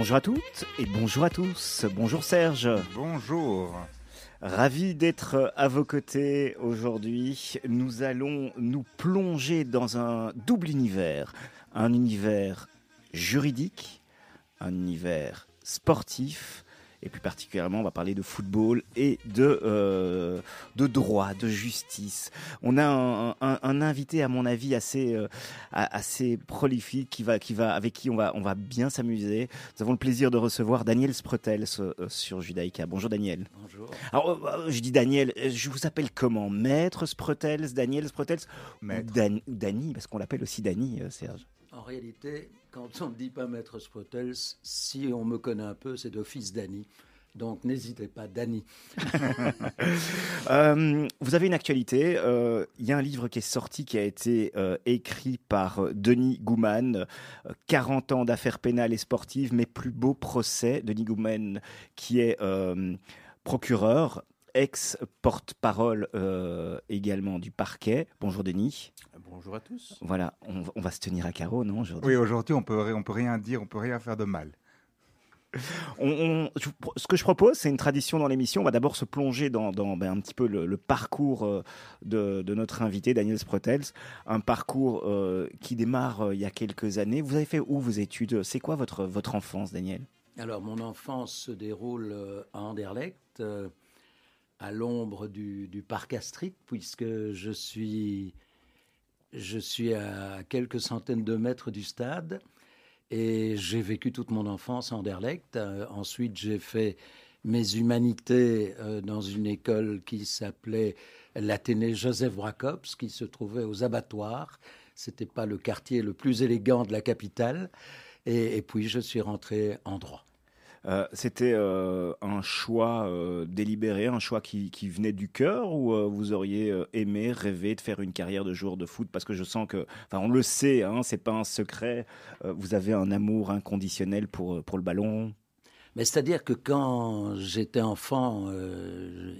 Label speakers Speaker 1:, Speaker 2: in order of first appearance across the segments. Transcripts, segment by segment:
Speaker 1: Bonjour à toutes et bonjour à tous. Bonjour Serge.
Speaker 2: Bonjour.
Speaker 1: Ravi d'être à vos côtés aujourd'hui. Nous allons nous plonger dans un double univers. Un univers juridique, un univers sportif et plus particulièrement on va parler de football et de, euh, de droit, de justice. On a un, un, un invité à mon avis assez, euh, assez prolifique qui va, qui va, avec qui on va, on va bien s'amuser. Nous avons le plaisir de recevoir Daniel Sprotels euh, sur Judaïka. Bonjour Daniel.
Speaker 3: Bonjour.
Speaker 1: Alors je dis Daniel, je vous appelle comment? Maître Sprotels, Daniel Sprotels
Speaker 2: Maître.
Speaker 1: Dan, Dany, parce qu'on l'appelle aussi Dany, Serge.
Speaker 3: En réalité, quand on ne dit pas Maître Sprotels, si on me connaît un peu, c'est d'office Dany. Donc n'hésitez pas, Dany.
Speaker 1: euh, vous avez une actualité. Il euh, y a un livre qui est sorti, qui a été euh, écrit par Denis Gouman. 40 ans d'affaires pénales et sportives, mes plus beaux procès. Denis Gouman, qui est euh, procureur, ex-porte-parole euh, également du parquet. Bonjour Denis.
Speaker 2: Bonjour à tous.
Speaker 1: Voilà, on, on va se tenir à carreau, non aujourd'hui?
Speaker 2: Oui, aujourd'hui on peut on peut rien dire, on peut rien faire de mal.
Speaker 1: On, on, ce que je propose, c'est une tradition dans l'émission. On va d'abord se plonger dans, dans ben, un petit peu le, le parcours euh, de, de, notre invité, Daniel Sprotels. Un parcours euh, qui démarre euh, il y a quelques années. Vous avez fait où vos études? C'est quoi votre, votre enfance, Daniel?
Speaker 3: Alors, mon enfance se déroule à Anderlecht, euh, à l'ombre du, parc Astrid, puisque je suis, je suis à quelques centaines de mètres du stade. Et j'ai vécu toute mon enfance à Anderlecht. Euh, ensuite, j'ai fait mes humanités euh, dans une école qui s'appelait l'Athénée Joseph Bracops, qui se trouvait aux abattoirs. C'était pas le quartier le plus élégant de la capitale. Et puis, je suis rentré en droit.
Speaker 1: Euh, C'était euh, un choix euh, délibéré, un choix qui, venait du cœur ou vous auriez aimé, rêvé de faire une carrière de joueur de foot? Parce que je sens que, enfin, on le sait, hein, c'est pas un secret. vous avez un amour inconditionnel pour pour le ballon?
Speaker 3: Mais c'est-à-dire que quand j'étais enfant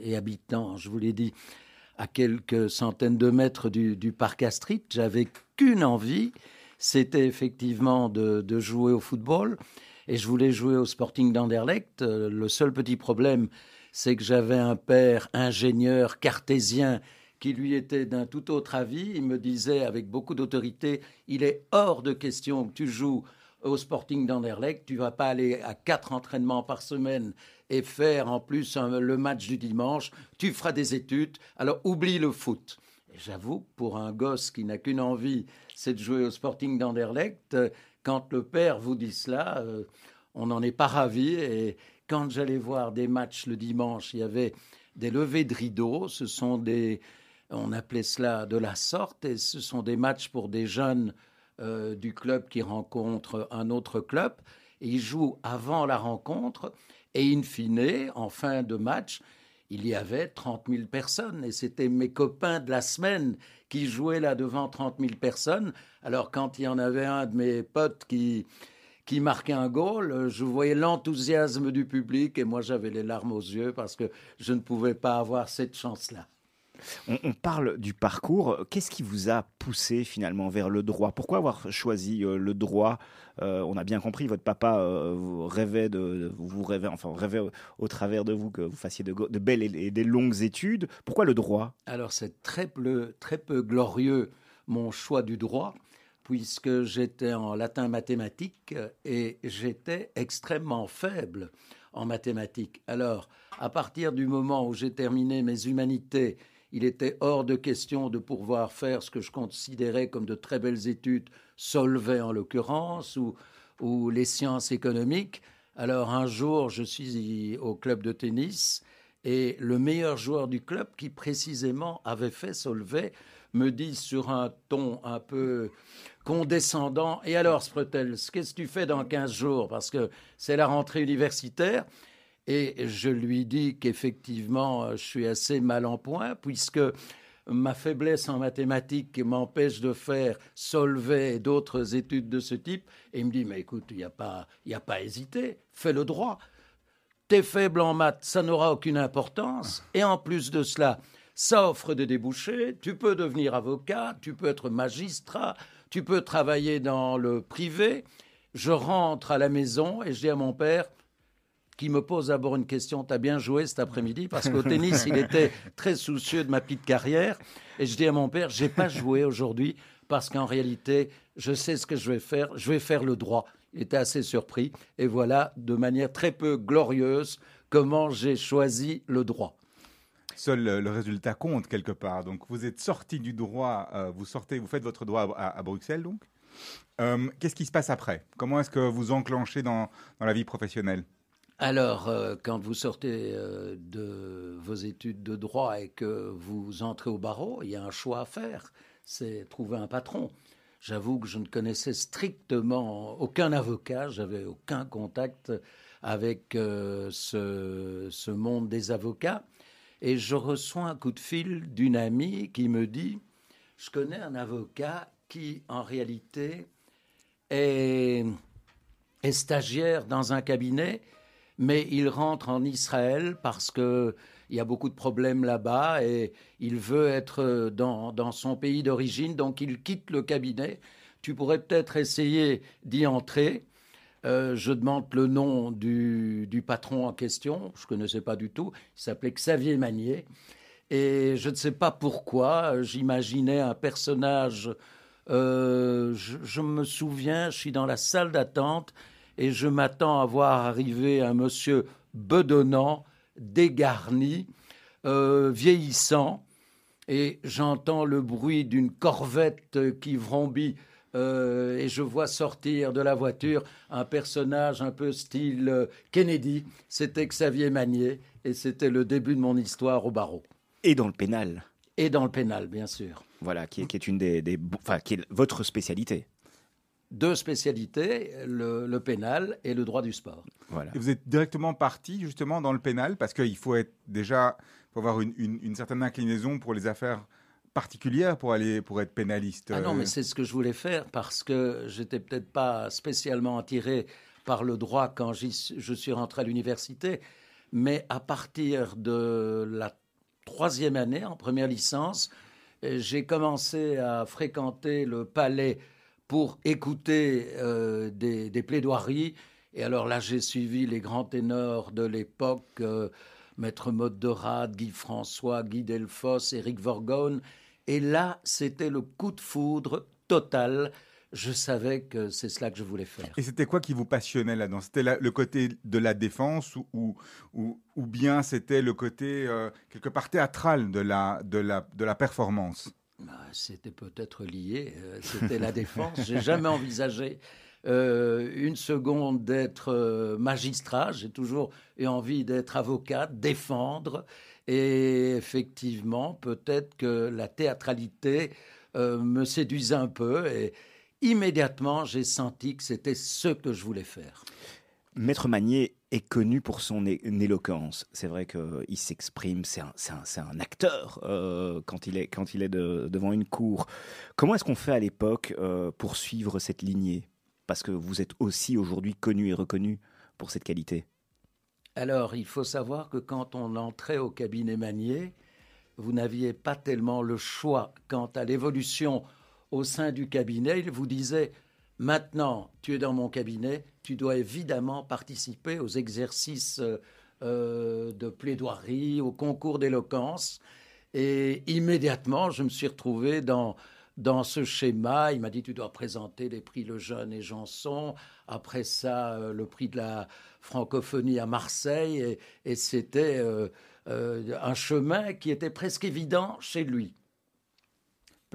Speaker 3: et habitant, je vous l'ai dit, à quelques centaines de mètres du, parc Astrid, j'avais qu'une envie, c'était effectivement de, jouer au football. Et je voulais jouer au Sporting d'Anderlecht. Euh, le seul petit problème, c'est que j'avais un père ingénieur cartésien qui lui était d'un tout autre avis. Il me disait avec beaucoup d'autorité, il est hors de question que tu joues au Sporting d'Anderlecht, tu vas pas aller à quatre entraînements par semaine et faire en plus le match du dimanche, tu feras des études, alors oublie le foot. J'avoue, pour un gosse qui n'a qu'une envie, c'est de jouer au Sporting d'Anderlecht, quand le père vous dit cela, euh, on n'en est pas ravi. Et quand j'allais voir des matchs le dimanche, il y avait des levées de rideaux, ce sont des, on appelait cela de la sorte, et ce sont des matchs pour des jeunes euh, du club qui rencontre un autre club. Et ils jouent avant la rencontre. Et in fine, en fin de match, il y avait 30 000 personnes. Et c'était mes copains de la semaine qui jouaient là devant 30 000 personnes. Alors quand il y en avait un de mes potes qui, qui marquait un goal, je voyais l'enthousiasme du public et moi j'avais les larmes aux yeux parce que je ne pouvais pas avoir cette chance-là.
Speaker 1: On, parle du parcours. Qu'est-ce qui vous a poussé finalement vers le droit? Pourquoi avoir choisi euh, le droit? Euh, On a bien compris, votre papa euh, rêvait de, vous rêvait, enfin rêvait au, travers de vous que vous fassiez de, belles et des longues études. Pourquoi le droit?
Speaker 3: Alors c'est très peu, très peu glorieux mon choix du droit puisque j'étais en latin mathématique et j'étais extrêmement faible en mathématiques. Alors, à partir du moment où j'ai terminé mes humanités, il était hors de question de pouvoir faire ce que je considérais comme de très belles études, Solvay en l'occurrence, ou, les sciences économiques. Alors un jour, je suis au club de tennis et le meilleur joueur du club, qui précisément avait fait Solvay, me dit sur un ton un peu condescendant Et alors, Sprutels, qu'est-ce que tu fais dans 15 jours? Parce que c'est la rentrée universitaire. Et je lui dis qu'effectivement, je suis assez mal en point, puisque ma faiblesse en mathématiques m'empêche de faire Solvay et d'autres études de ce type. Et il me dit, mais écoute, il n'y a, pas, y a pas à hésiter, fais le droit. T'es faible en maths, ça n'aura aucune importance. Et en plus de cela, ça offre des débouchés. Tu peux devenir avocat, tu peux être magistrat, tu peux travailler dans le privé. Je rentre à la maison et je dis à mon père, qui me pose d'abord une question. T'as bien joué cet après-midi Parce qu'au tennis, il était très soucieux de ma petite carrière. Et je dis à mon père, j'ai pas joué aujourd'hui parce qu'en réalité, je sais ce que je vais faire. Je vais faire le droit. Il était assez surpris. Et voilà, de manière très peu glorieuse, comment j'ai choisi le droit.
Speaker 2: Seul le résultat compte quelque part. Donc vous êtes sorti du droit, euh, vous sortez, vous faites votre droit à, Bruxelles donc. Euh, qu'est-ce qui se passe après? Comment est-ce que vous enclenchez dans, dans la vie professionnelle?
Speaker 3: Alors, euh, quand vous sortez de vos études de droit et que vous entrez au barreau, il y a un choix à faire, c'est trouver un patron. J'avoue que je ne connaissais strictement aucun avocat, j'avais aucun contact avec euh, ce, monde des avocats. Et je reçois un coup de fil d'une amie qui me dit, je connais un avocat qui, en réalité, est stagiaire dans un cabinet, mais il rentre en Israël parce que il y a beaucoup de problèmes là-bas et il veut être dans, son pays d'origine, donc il quitte le cabinet. Tu pourrais peut-être essayer d'y entrer. Euh, je demande le nom du, patron en question, je ne connaissais pas du tout, il s'appelait Xavier Magnier. Et je ne sais pas pourquoi, j'imaginais un personnage, euh, je, je, me souviens, je suis dans la salle d'attente et je m'attends à voir arriver un monsieur bedonnant dégarni, euh, vieillissant, et j'entends le bruit d'une corvette qui vrombit euh, et je vois sortir de la voiture un personnage un peu style euh, Kennedy. C'était Xavier Magnier et c'était le début de mon histoire au barreau.
Speaker 1: Et dans le pénal.
Speaker 3: Et dans le pénal, bien sûr.
Speaker 1: Voilà, qui est, une des, enfin, qui est votre spécialité
Speaker 3: deux spécialités, le, pénal et le droit du sport.
Speaker 2: Voilà. Et vous êtes directement parti justement dans le pénal parce qu'il faut être déjà, faut avoir une, certaine inclinaison pour les affaires particulières pour aller pour être pénaliste.
Speaker 3: Ah non, mais c'est ce que je voulais faire parce que j'étais peut-être pas spécialement attiré par le droit quand je suis rentré à l'université, mais à partir de la troisième année, en première licence, j'ai commencé à fréquenter le palais pour écouter euh, des, plaidoiries. Et alors là, j'ai suivi les grands ténors de l'époque, euh, Maître Maître Rade, Guy François, Guy Delfosse, Éric Vorgone. Et là, c'était le coup de foudre total. Je savais que c'est cela que je voulais faire.
Speaker 2: Et c'était quoi qui vous passionnait là-dedans? C'était le côté de la défense ou, ou, ou, bien c'était le côté euh, quelque part théâtral de la, de la, de la performance?
Speaker 3: C'était peut-être lié. Euh, c'était la défense. J'ai jamais envisagé euh, une seconde d'être euh, magistrat. J'ai toujours eu envie d'être avocat, défendre. Et effectivement, peut-être que la théâtralité me séduisait un peu. Et immédiatement, j'ai senti que c'était ce que je voulais faire.
Speaker 1: Maître Magnier est connu pour son éloquence. C'est vrai qu'il s'exprime, c'est un, acteur euh, quand il est, devant une cour. Comment est-ce qu'on fait à l'époque euh, pour suivre cette lignée? Parce que vous êtes aussi aujourd'hui connu et reconnu pour cette qualité.
Speaker 3: Alors, il faut savoir que quand on entrait au cabinet Magnier, vous n'aviez pas tellement le choix quant à l'évolution au sein du cabinet. Il vous disait Maintenant, tu es dans mon cabinet, tu dois évidemment participer aux exercices euh, euh, de plaidoirie, au concours d'éloquence. Et immédiatement, je me suis retrouvé dans, dans ce schéma. Il m'a dit, tu dois présenter les prix Le Jeune et Janson. Après ça, euh, le prix de la francophonie à Marseille. Et, c'était un chemin qui était presque évident chez lui.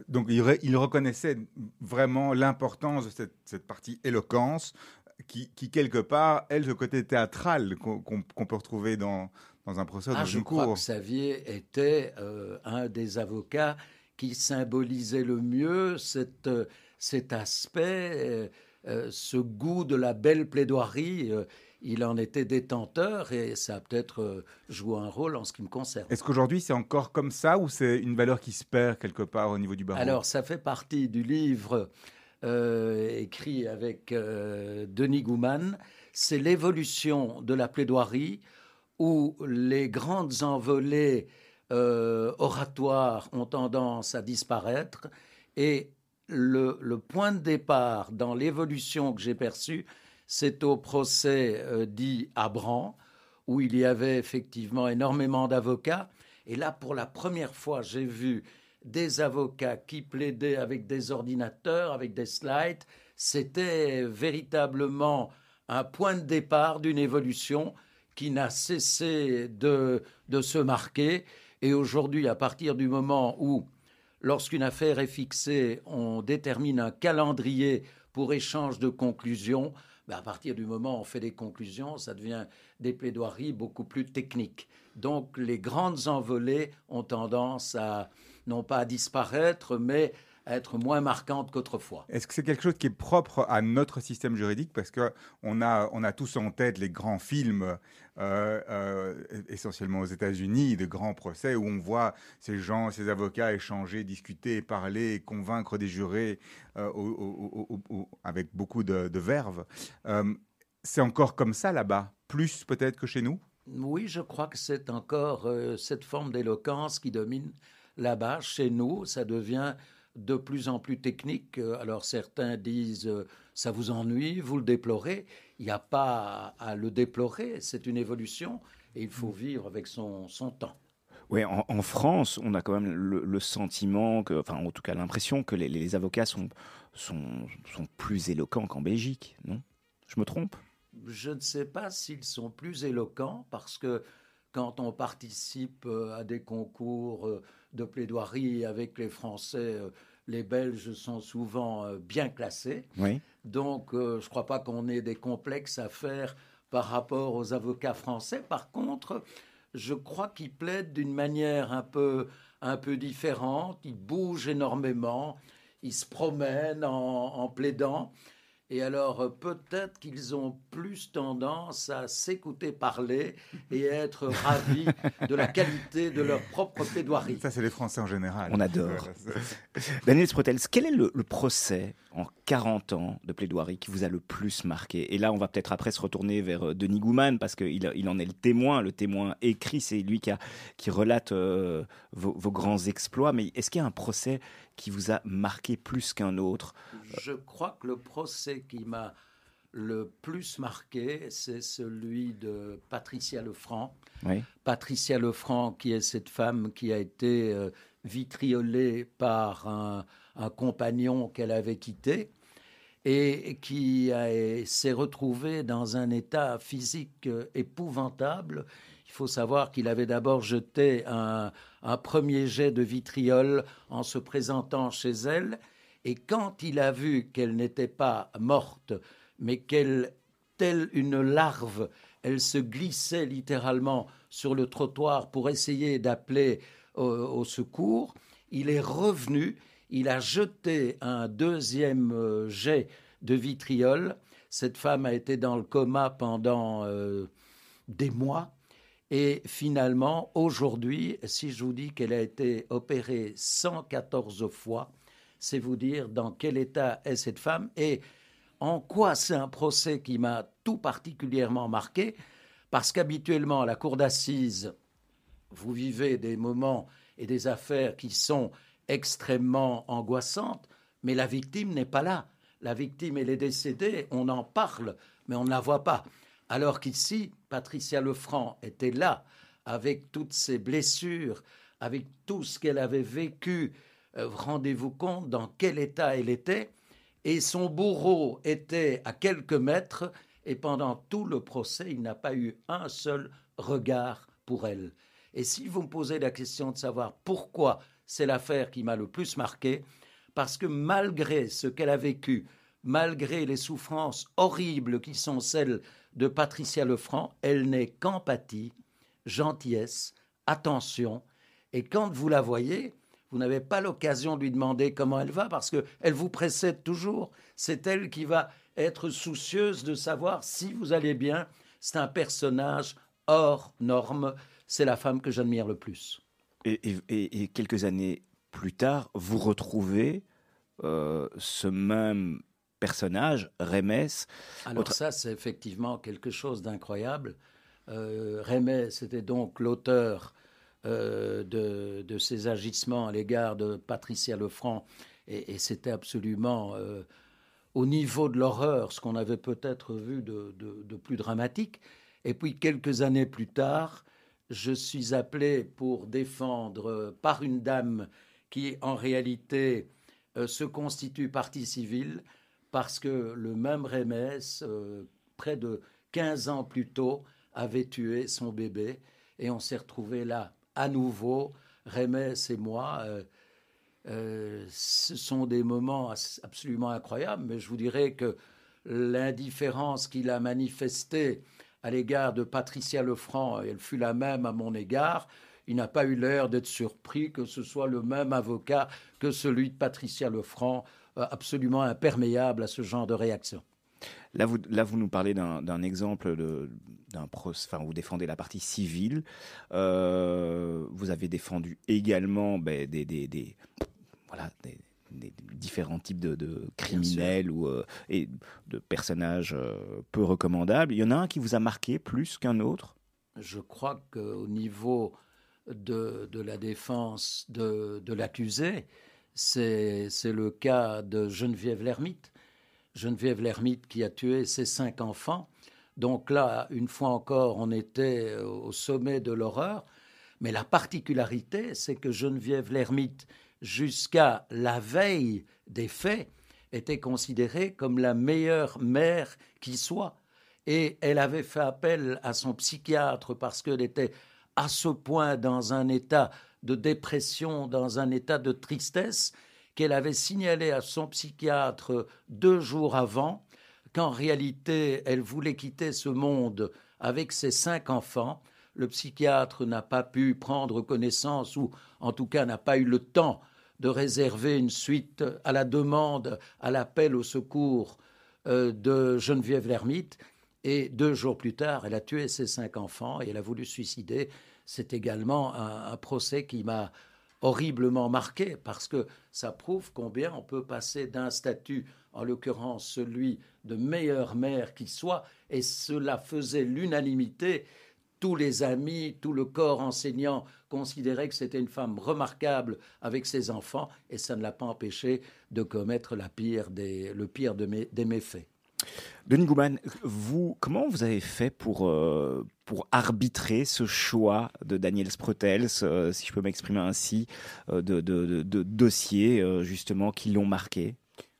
Speaker 2: Donc il, reconnaissait vraiment l'importance de cette, partie éloquence, qui, quelque part, elle, ce côté théâtral qu'on peut retrouver dans, un procès, ah, dans
Speaker 3: je crois que Xavier était euh, un des avocats qui symbolisait le mieux cet aspect, euh, ce goût de la belle plaidoirie. Euh, il en était détenteur et ça a peut-être euh, joué un rôle en ce qui me concerne.
Speaker 2: Est-ce qu'aujourd'hui c'est encore comme ça ou c'est une valeur qui se perd quelque part au niveau du barreau?
Speaker 3: Alors ça fait partie du livre euh, écrit avec euh, Denis Gouman. C'est l'évolution de la plaidoirie où les grandes envolées oratoires ont tendance à disparaître et le, point de départ dans l'évolution que j'ai perçue, c'est au procès euh, dit Abran, où il y avait effectivement énormément d'avocats. Et là, pour la première fois, j'ai vu des avocats qui plaidaient avec des ordinateurs, avec des slides. C'était véritablement un point de départ d'une évolution qui n'a cessé de, de se marquer. Et aujourd'hui, à partir du moment où lorsqu'une affaire est fixée, on détermine un calendrier pour échange de conclusions. À partir du moment où on fait des conclusions, ça devient des plaidoiries beaucoup plus techniques. Donc les grandes envolées ont tendance à, non pas à disparaître, mais être moins marquante qu'autrefois.
Speaker 2: Est-ce que c'est quelque chose qui est propre à notre système juridique? Parce qu'on a, on a tous en tête les grands films, euh, euh, essentiellement aux États-Unis, de grands procès où on voit ces gens, ces avocats échanger, discuter, parler, convaincre des jurés euh, avec beaucoup de, de verve. c'est encore comme ça là-bas, plus peut-être que chez nous?
Speaker 3: Oui, je crois que c'est encore cette forme d'éloquence qui domine là-bas. Chez nous, ça devient de plus en plus technique. Alors certains disent euh, ça vous ennuie, vous le déplorez. Il n'y a pas à le déplorer, c'est une évolution et il faut vivre avec son, son temps.
Speaker 1: Oui, en, France, on a quand même le, sentiment, que, enfin en tout cas l'impression que les, avocats sont, sont, sont plus éloquents qu'en Belgique, non? Je me trompe?
Speaker 3: Je ne sais pas s'ils sont plus éloquents parce que quand on participe euh, à des concours euh, de plaidoirie avec les Français, euh, les Belges sont souvent euh, bien classés. Donc, euh, je ne crois pas qu'on ait des complexes à faire par rapport aux avocats français. Par contre, je crois qu'ils plaident d'une manière un peu, un peu différente. Ils bougent énormément. Ils se promènent en plaidant. Et alors, euh, peut-être qu'ils ont plus tendance à s'écouter parler et à être ravis de la qualité de leur propre plaidoirie.
Speaker 2: Ça, c'est les Français en général.
Speaker 1: On adore. Daniel Sprotels, quel est le, procès en 40 ans de plaidoirie qui vous a le plus marqué. Et là, on va peut-être après se retourner vers euh, Denis Gouman, parce qu'il il en est le témoin, le témoin écrit, c'est lui qui, a, qui relate euh, vos, vos, grands exploits. Mais est-ce qu'il y a un procès qui vous a marqué plus qu'un autre?
Speaker 3: Je crois que le procès qui m'a le plus marqué, c'est celui de Patricia Lefranc. Patricia Lefranc, qui est cette femme qui a été euh, vitriolée par un, compagnon qu'elle avait quitté et qui s'est retrouvée dans un état physique euh, épouvantable. Il faut savoir qu'il avait d'abord jeté un, premier jet de vitriol en se présentant chez elle, et quand il a vu qu'elle n'était pas morte, mais qu'elle, telle une larve, elle se glissait littéralement sur le trottoir pour essayer d'appeler au, secours, il est revenu, il a jeté un deuxième euh, jet de vitriol. Cette femme a été dans le coma pendant euh, des mois. Et finalement, aujourd'hui, si je vous dis qu'elle a été opérée 114 fois, c'est vous dire dans quel état est cette femme et en quoi c'est un procès qui m'a tout particulièrement marqué, parce qu'habituellement, à la cour d'assises, vous vivez des moments et des affaires qui sont extrêmement angoissantes, mais la victime n'est pas là. La victime, elle est décédée, on en parle, mais on ne la voit pas. Alors qu'ici, Patricia Lefranc était là, avec toutes ses blessures, avec tout ce qu'elle avait vécu. Euh, rendez-vous compte dans quel état elle était. Et son bourreau était à quelques mètres, et pendant tout le procès, il n'a pas eu un seul regard pour elle. Et si vous me posez la question de savoir pourquoi c'est l'affaire qui m'a le plus marqué, parce que malgré ce qu'elle a vécu, malgré les souffrances horribles qui sont celles de Patricia Lefranc, elle n'est qu'empathie, gentillesse, attention. Et quand vous la voyez, vous n'avez pas l'occasion de lui demander comment elle va parce qu'elle vous précède toujours. C'est elle qui va être soucieuse de savoir si vous allez bien. C'est un personnage hors norme. C'est la femme que j'admire le plus.
Speaker 1: Et, quelques années plus tard, vous retrouvez euh, ce même personnage, Rémès.
Speaker 3: Alors ça, c'est effectivement quelque chose d'incroyable. Euh, Rémès était donc l'auteur euh, de, de, ces agissements à l'égard de Patricia Lefranc Et, c'était absolument euh, au niveau de l'horreur, ce qu'on avait peut-être vu de, plus dramatique. Et puis quelques années plus tard, je suis appelé pour défendre euh, par une dame qui en réalité euh, se constitue partie civile parce que le même Rémès, près de 15 ans plus tôt, avait tué son bébé. Et on s'est retrouvé là à nouveau, Rémès et moi. Euh, ce sont des moments absolument incroyables, mais je vous dirais que l'indifférence qu'il a manifestée à l'égard de Patricia Lefranc, elle fut la même à mon égard. Il n'a pas eu l'air d'être surpris que ce soit le même avocat que celui de Patricia Lefranc, euh, absolument imperméable à ce genre de réaction.
Speaker 1: Là, vous, nous parlez d'un exemple d'un enfin, vous défendez la partie civile. Euh, vous avez défendu également ben, des, voilà, des, différents types de, criminels ou euh, et de personnages euh, peu recommandables. Il y en a un qui vous a marqué plus qu'un autre?
Speaker 3: Je crois qu'au niveau de, de, la défense de, de l'accusé, c'est le cas de Geneviève Lermite. Geneviève Lermite qui a tué ses cinq enfants. Donc là, une fois encore, on était au sommet de l'horreur. Mais la particularité, c'est que Geneviève Lermite jusqu'à la veille des faits, était considérée comme la meilleure mère qui soit. Et elle avait fait appel à son psychiatre parce qu'elle était à ce point dans un état de dépression, dans un état de tristesse, qu'elle avait signalé à son psychiatre deux jours avant qu'en réalité elle voulait quitter ce monde avec ses cinq enfants. Le psychiatre n'a pas pu prendre connaissance ou en tout cas n'a pas eu le temps de réserver une suite à la demande, à l'appel au secours euh, de Geneviève Lermite. Et deux jours plus tard, elle a tué ses cinq enfants et elle a voulu suicider. C'est également un, procès qui m'a horriblement marqué parce que ça prouve combien on peut passer d'un statut, en l'occurrence celui de meilleure mère qui soit, et cela faisait l'unanimité tous les amis, tout le corps enseignant considérait que c'était une femme remarquable avec ses enfants, et ça ne l'a pas empêché de commettre la pire des, le pire des méfaits.
Speaker 1: Denis Gouman, vous, comment vous avez fait pour, euh, pour arbitrer ce choix de Daniel Sprotels, euh, si je peux m'exprimer ainsi, euh, de, de, de, dossiers justement qui l'ont marqué?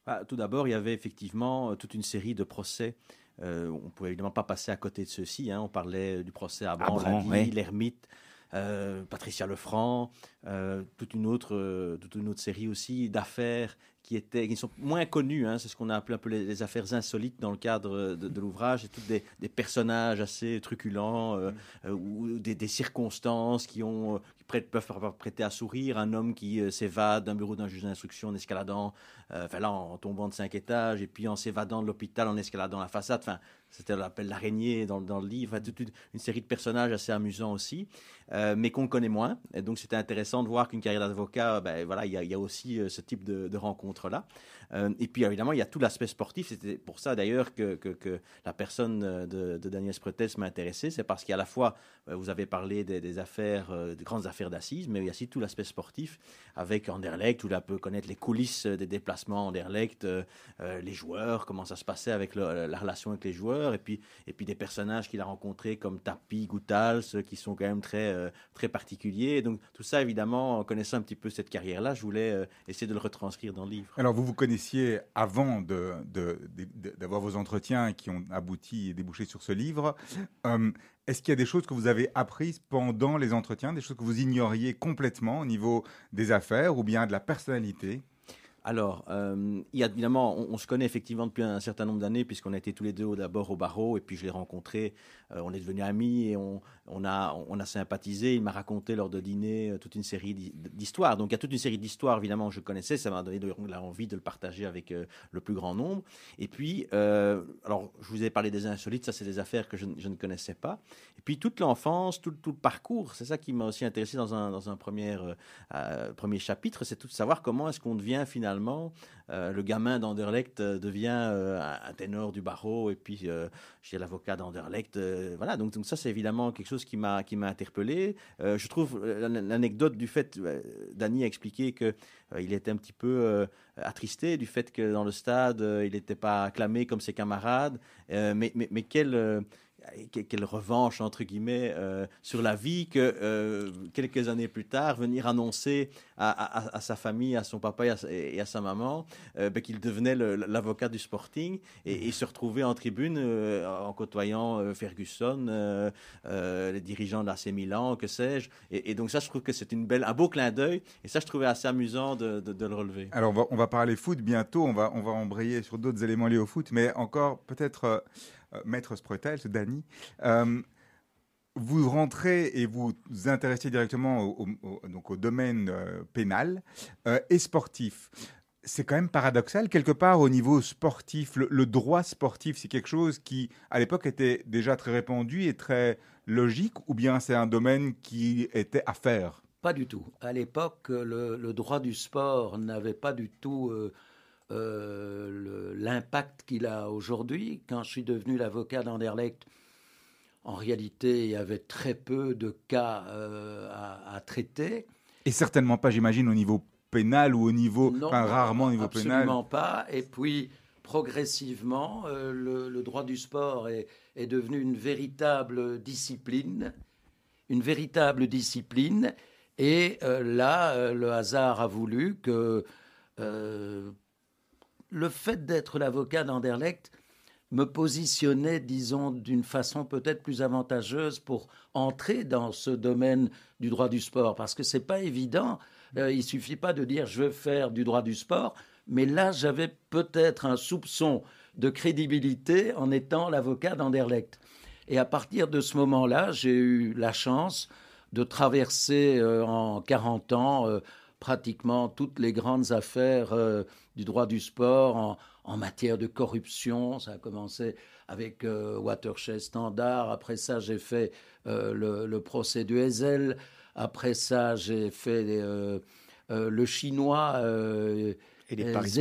Speaker 4: Ah, Tout d'abord, il y avait effectivement toute une série de procès euh, on ne pouvait évidemment pas passer à côté de ceux-ci. Hein. On parlait du procès à Bran, l'ermite, euh, Patricia Lefranc, euh, toute, une autre, toute une autre série aussi d'affaires qui, étaient, qui sont moins connues. Hein. C'est ce qu'on a appelé un peu les, affaires insolites dans le cadre de, l'ouvrage. Et tous des, personnages assez truculents mm. ou des, circonstances qui, ont, peuvent prêter à sourire. Un homme qui s'évade d'un bureau d'un juge d'instruction en escaladant euh, là en tombant de cinq étages et puis en s'évadant de l'hôpital, en escaladant la façade. Enfin, c'était l'appel l'araignée dans, le livre. toute une, série de personnages assez amusants aussi, euh, mais qu'on connaît moins. Et donc c'était intéressant de voir qu'une carrière d'avocat, ben voilà, il y, a aussi euh, ce type de, de rencontres là. Euh, et puis évidemment, il y a tout l'aspect sportif. C'était pour ça d'ailleurs que, que, la personne de, Daniel Spretes m'a intéressé. C'est parce qu'à la fois, euh, vous avez parlé des, affaires, euh, des grandes affaires d'assises, mais il y a aussi tout l'aspect sportif avec Anderlecht, où on peut connaître les coulisses des déplacements Anderlecht, les joueurs, comment ça se passait avec la relation avec les joueurs, et puis, et puis des personnages qu'il a rencontrés comme Tapi, Goutals, qui sont quand même très, très particuliers. donc tout ça, évidemment, en connaissant un petit peu cette carrière-là, je voulais essayer de le retranscrire dans le livre.
Speaker 2: Alors vous vous connaissez avant d'avoir vos entretiens qui ont abouti et débouché sur ce livre. Euh, est-ce qu'il y a des choses que vous avez apprises pendant les entretiens, des choses que vous ignoriez complètement au niveau des affaires ou bien de la personnalité?
Speaker 4: Alors, euh, il y a, évidemment, on, se connaît effectivement depuis un certain nombre d'années, puisqu'on a été tous les deux d'abord au barreau, et puis je l'ai rencontré, on est devenus amis, et on, a, sympathisé. Il m'a raconté lors de dîner euh, toute une série d'histoires. Donc, il y a toute une série d'histoires, évidemment, que je connaissais, ça m'a donné envie de le partager avec le plus grand nombre. Et puis, alors, je vous ai parlé des insolites, ça, c'est des affaires que je, ne connaissais pas. Et puis, toute l'enfance, tout, le parcours, c'est ça qui m'a aussi intéressé dans un, premier, chapitre, c'est tout de savoir comment est-ce qu'on devient finalement. le gamin d'Anderlecht devient un ténor du barreau et puis j'ai l'avocat d'Anderlecht. voilà, donc, ça c'est évidemment quelque chose qui m'a interpellé. je trouve l'anecdote du fait, Dany a expliqué que il était un petit peu attristé du fait que dans le stade il n'était pas acclamé comme ses camarades. mais, mais, mais quel quelle revanche entre guillemets euh, sur la vie que euh, quelques années plus tard venir annoncer à, sa famille, à son papa et à, sa maman euh, ben, qu'il devenait l'avocat du Sporting et, se retrouver en tribune en côtoyant Ferguson, les dirigeants de l'AC Milan, que sais-je. Et, donc ça, je trouve que c'est une belle, un beau clin d'œil et ça, je trouvais assez amusant de, le relever.
Speaker 2: Alors on va, on va, parler foot bientôt, on va, on va embrayer sur d'autres éléments liés au foot, mais encore peut-être euh, Maître Spretel, Dany. Euh, vous rentrez et vous vous intéressez directement au, donc au domaine euh, pénal et sportif. C'est quand même paradoxal, quelque part au niveau sportif, le, droit sportif, c'est quelque chose qui, à l'époque, était déjà très répandu et très logique, ou bien c'est un domaine qui était à faire?
Speaker 3: Pas du tout. À l'époque, le, droit du sport n'avait pas du tout euh, l'impact qu'il a aujourd'hui. Quand je suis devenu l'avocat d'Anderlecht, en réalité, il y avait très peu de cas euh, à, traiter.
Speaker 2: Et certainement pas, j'imagine, au niveau pénal ou au niveau, enfin, rarement au niveau pénal.
Speaker 3: Absolument pas. Et puis, progressivement, euh, le, droit du sport est, est, devenu une véritable discipline, une véritable discipline. Et là, le hasard a voulu que le fait d'être l'avocat d'Anderlecht me positionnait, disons, d'une façon peut-être plus avantageuse pour entrer dans ce domaine du droit du sport, parce que c'est pas évident. Euh, il suffit pas de dire je veux faire du droit du sport, mais là j'avais peut-être un soupçon de crédibilité en étant l'avocat d'Anderlecht. Et à partir de ce moment-là, j'ai eu la chance de traverser euh, en 40 ans euh, pratiquement toutes les grandes affaires euh, du droit du sport en, matière de corruption. Ça a commencé avec euh, Watershed Standard. Après ça, j'ai fait euh, le, procès du Hazel. Après ça, j'ai fait le chinois et les paris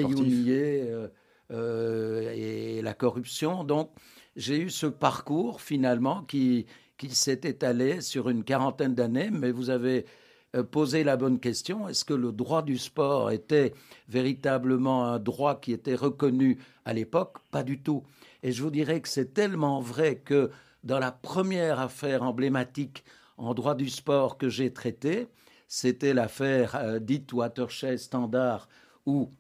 Speaker 3: et la corruption. Donc, j'ai eu ce parcours finalement qui, qui s'est étalé sur une quarantaine d'années, mais vous avez euh, poser la bonne question. Est-ce que le droit du sport était véritablement un droit qui était reconnu à l'époque? Pas du tout. Et je vous dirais que c'est tellement vrai que dans la première affaire emblématique en droit du sport que j'ai traitée, c'était l'affaire euh, dite Watershed Standard, où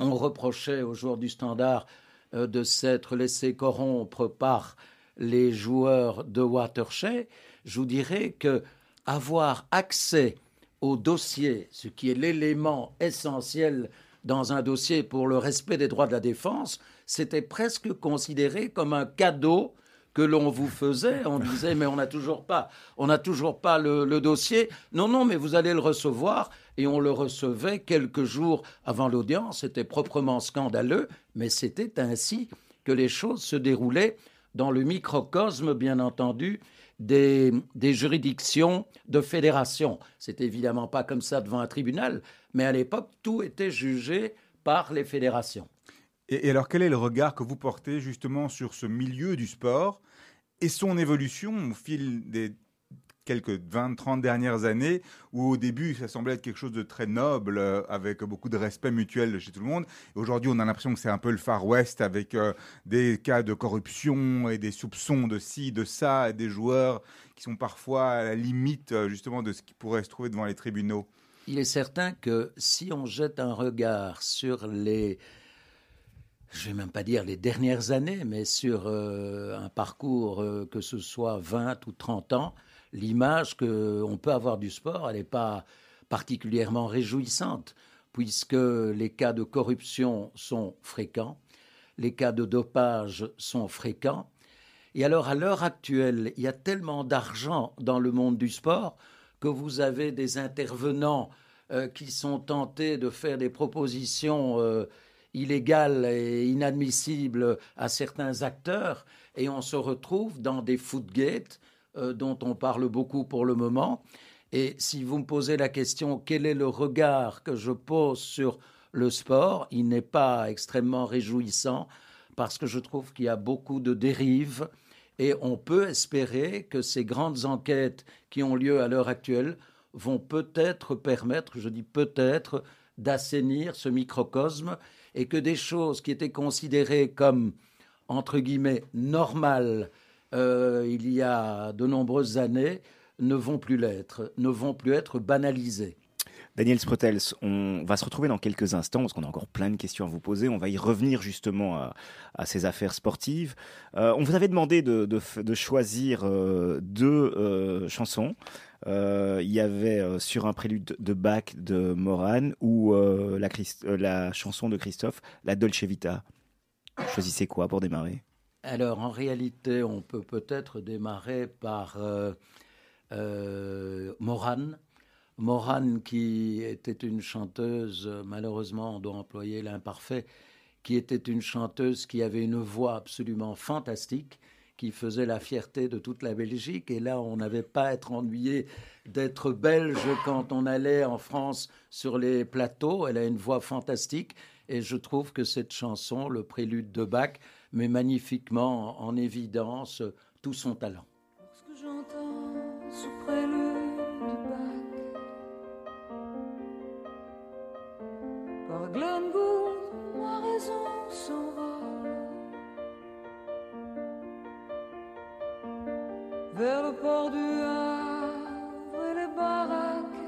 Speaker 3: on reprochait aux joueurs du Standard euh, de s'être laissé corrompre par les joueurs de Watershed. Je vous dirais que avoir accès au dossier, ce qui est l'élément essentiel dans un dossier pour le respect des droits de la défense, c'était presque considéré comme un cadeau que l'on vous faisait. On disait mais on n'a toujours pas, on n'a toujours pas le, le, dossier. Non non, mais vous allez le recevoir et on le recevait quelques jours avant l'audience. C'était proprement scandaleux, mais c'était ainsi que les choses se déroulaient dans le microcosme, bien entendu, des, juridictions de fédération. C'est évidemment pas comme ça devant un tribunal, mais à l'époque, tout était jugé par les fédérations.
Speaker 2: et, alors, quel est le regard que vous portez justement sur ce milieu du sport et son évolution au fil des quelques 20, 30 dernières années, où au début, ça semblait être quelque chose de très noble, euh, avec beaucoup de respect mutuel chez tout le monde. Aujourd'hui, on a l'impression que c'est un peu le Far West, avec euh, des cas de corruption et des soupçons de ci, de ça, et des joueurs qui sont parfois à la limite, euh, justement, de ce qui pourrait se trouver devant les tribunaux.
Speaker 3: Il est certain que si on jette un regard sur les je ne vais même pas dire les dernières années, mais sur un parcours, que ce soit 20 ou 30 ans, l'image qu'on peut avoir du sport, elle n'est pas particulièrement réjouissante, puisque les cas de corruption sont fréquents, les cas de dopage sont fréquents. Et alors, à l'heure actuelle, il y a tellement d'argent dans le monde du sport que vous avez des intervenants euh, qui sont tentés de faire des propositions euh, illégales et inadmissibles à certains acteurs, et on se retrouve dans des footgates euh, dont on parle beaucoup pour le moment. Et si vous me posez la question, quel est le regard que je pose sur le sport. Il n'est pas extrêmement réjouissant parce que je trouve qu'il y a beaucoup de dérives et on peut espérer que ces grandes enquêtes qui ont lieu à l'heure actuelle vont peut-être permettre, je dis peut-être, d'assainir ce microcosme et que des choses qui étaient considérées comme, entre guillemets, normales euh, il y a de nombreuses années ne vont plus l'être, ne vont plus être banalisées.
Speaker 1: Daniel Sprotels, on va se retrouver dans quelques instants parce qu'on a encore plein de questions à vous poser. On va y revenir justement à, ces affaires sportives. Euh, on vous avait demandé de, choisir euh, deux chansons. il y avait sur un prélude de Bach de Moran ou la, la, chanson de Christophe, la Dolce Vita. Choisissez quoi pour démarrer?
Speaker 3: Alors en réalité, on peut peut-être démarrer par Moran Morane, qui était une chanteuse, malheureusement on doit employer l'imparfait, qui était une chanteuse qui avait une voix absolument fantastique, qui faisait la fierté de toute la Belgique. Et là, on n'avait pas à être ennuyé d'être belge quand on allait en France sur les plateaux. Elle a une voix fantastique. Et je trouve que cette chanson, le prélude de Bach, met magnifiquement en évidence tout son talent.
Speaker 5: vers le port du Havre et les baraques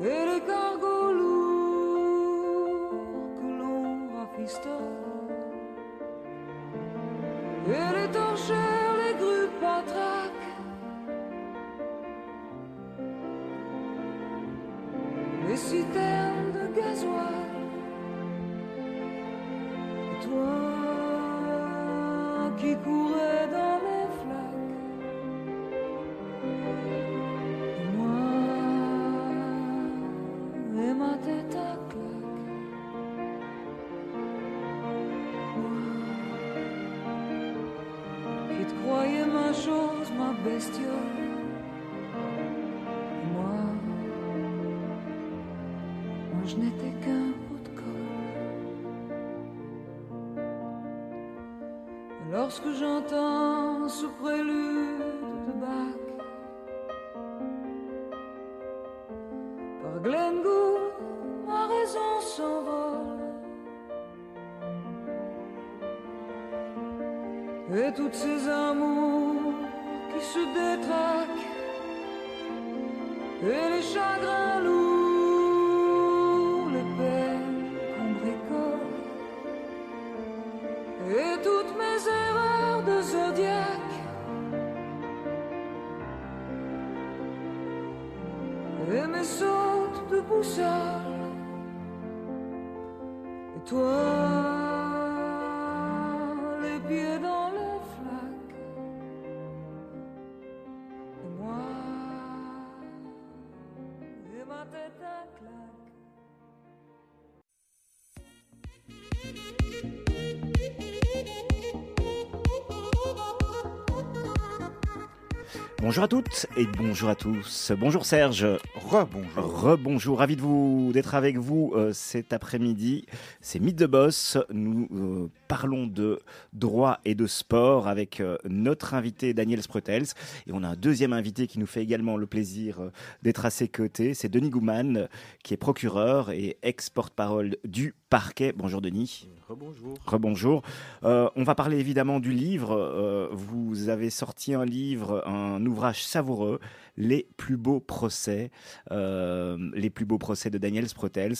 Speaker 5: et les cargos lourds que l'on rafistole et les torchères, les grues patraques les citernes de gasoil. Toi qui courais dans Moi, moi je n'étais qu'un pot de colle. Lorsque j'entends ce prélude de Bach par Glenn ma raison s'envole. Et toutes ces amours se détraquent et les chagrins
Speaker 1: Bonjour à toutes et bonjour à tous. Bonjour Serge.
Speaker 2: Rebonjour.
Speaker 1: Rebonjour. Ravi de vous d'être avec vous euh, cet après-midi. C'est Mythe de Boss. Nous euh, parlons de droit et de sport avec euh, notre invité Daniel Sprotels. Et on a un deuxième invité qui nous fait également le plaisir d'être à ses côtés. C'est Denis Gouman, qui est procureur et ex-porte-parole du parquet. Bonjour Denis.
Speaker 4: Rebonjour.
Speaker 1: Euh, on va parler évidemment du livre. Euh, vous avez sorti un livre, un ouvrage savoureux, Les plus beaux procès, euh, les plus beaux procès de Daniel Sprotels.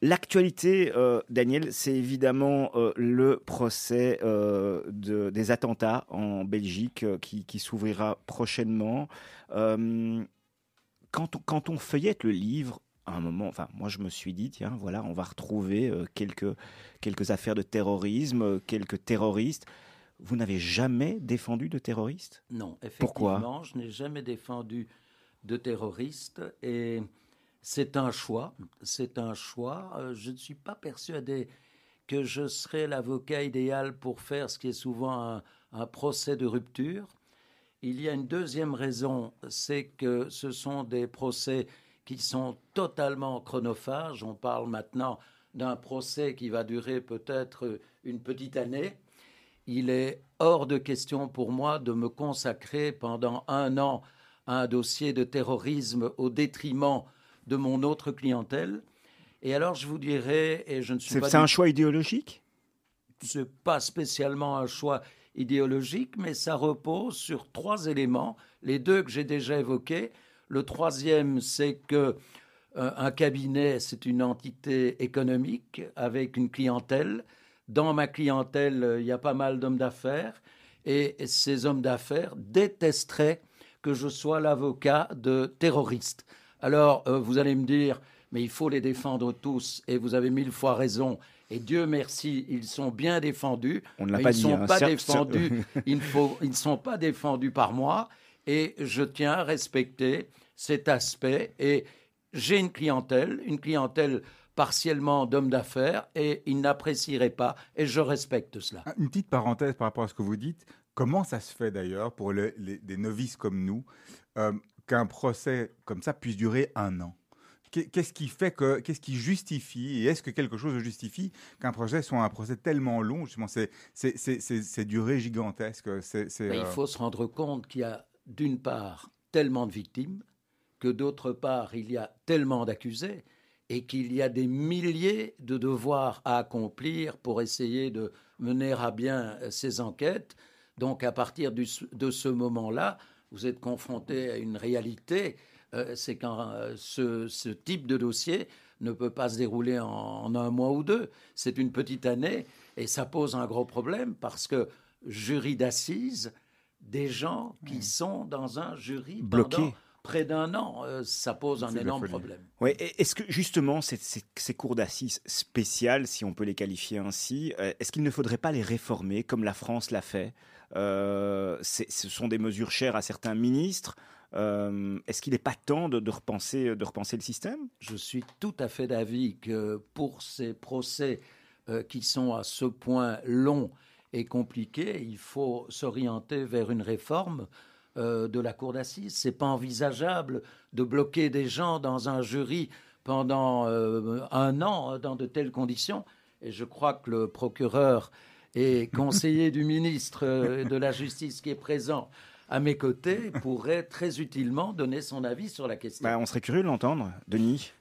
Speaker 1: L'actualité, Daniel, c'est évidemment le procès de, des attentats en Belgique qui, qui s'ouvrira prochainement. Quand on, quand on feuillette le livre, un moment, enfin, moi je me suis dit, tiens, voilà, on va retrouver euh, quelques, quelques affaires de terrorisme, euh, quelques terroristes. Vous n'avez jamais défendu de terroristes?
Speaker 3: Non, effectivement, je n'ai jamais défendu de terroristes et c'est un choix. C'est un choix. Euh, je ne suis pas persuadé que je serais l'avocat idéal pour faire ce qui est souvent un procès de rupture. Il y a une deuxième raison, c'est que ce sont des procès qui sont totalement chronophages. On parle maintenant d'un procès qui va durer peut-être une petite année. Il est hors de question pour moi de me consacrer pendant un an à un dossier de terrorisme au détriment de mon autre clientèle. Et alors je vous dirais, et je ne suis pas...
Speaker 1: C'est un choix idéologique?
Speaker 3: C'est pas spécialement un choix idéologique, mais ça repose sur trois éléments, les deux que j'ai déjà évoqués. Le troisième, c'est que euh, un cabinet, c'est une entité économique avec une clientèle. Dans ma clientèle, il y a pas mal d'hommes d'affaires et ces hommes d'affaires détesteraient que je sois l'avocat de terroristes. Alors, euh, vous allez me dire, mais il faut les défendre tous, et vous avez mille fois raison. Et Dieu merci, ils sont bien défendus.
Speaker 1: On ne l'a pas
Speaker 3: ils
Speaker 1: dit.
Speaker 3: Sont
Speaker 1: hein,
Speaker 3: pas
Speaker 1: certes,
Speaker 3: défendus, faut, ils ne sont pas défendus par moi. Et je tiens à respecter cet aspect. Et j'ai une clientèle, une clientèle partiellement d'hommes d'affaires, et ils n'apprécieraient pas. Et je respecte cela.
Speaker 2: Une petite parenthèse par rapport à ce que vous dites. Comment ça se fait d'ailleurs pour les, les- des novices comme nous euh, qu'un procès comme ça puisse durer un an? Qu'est- Qu'est-ce qui fait que, qu'est-ce qui justifie, et est-ce que quelque chose justifie qu'un procès soit un procès tellement long? Justement, c'est, c'est, c'est, c'est, c'est durée gigantesque. C'est,
Speaker 3: il
Speaker 2: euh,
Speaker 3: faut se rendre compte qu'il y a d'une part tellement de victimes, que d'autre part il y a tellement d'accusés, et qu'il y a des milliers de devoirs à accomplir pour essayer de mener à bien euh, ces enquêtes. Donc à partir de ce moment-là, vous êtes confronté à une réalité, euh, c'est quand euh, ce, type de dossier ne peut pas se dérouler en un mois ou deux. C'est une petite année et ça pose un gros problème parce que jury d'assises, des gens qui sont dans un jury pendant près d'un an, euh, ça pose un énorme problème.
Speaker 1: Ouais, est-ce que justement ces, ces- ces cours d'assises spéciales, si on peut les qualifier ainsi, euh, est-ce qu'il ne faudrait pas les réformer comme la France l'a fait? Euh, Ce sont des mesures chères à certains ministres. Euh, est-ce qu'il n'est pas temps de, de repenser, de repenser le système?
Speaker 3: Je suis tout à fait d'avis que pour ces procès euh, qui sont à ce point longs et compliqués, il faut s'orienter vers une réforme euh, de la cour d'assises. C'est pas envisageable de bloquer des gens dans un jury pendant euh, un an dans de telles conditions. Et je crois que le procureur et conseiller du ministre euh, de la Justice qui est présent à mes côtés pourrait très utilement donner son avis sur la question.
Speaker 1: Bah, On serait curieux de l'entendre, Denis.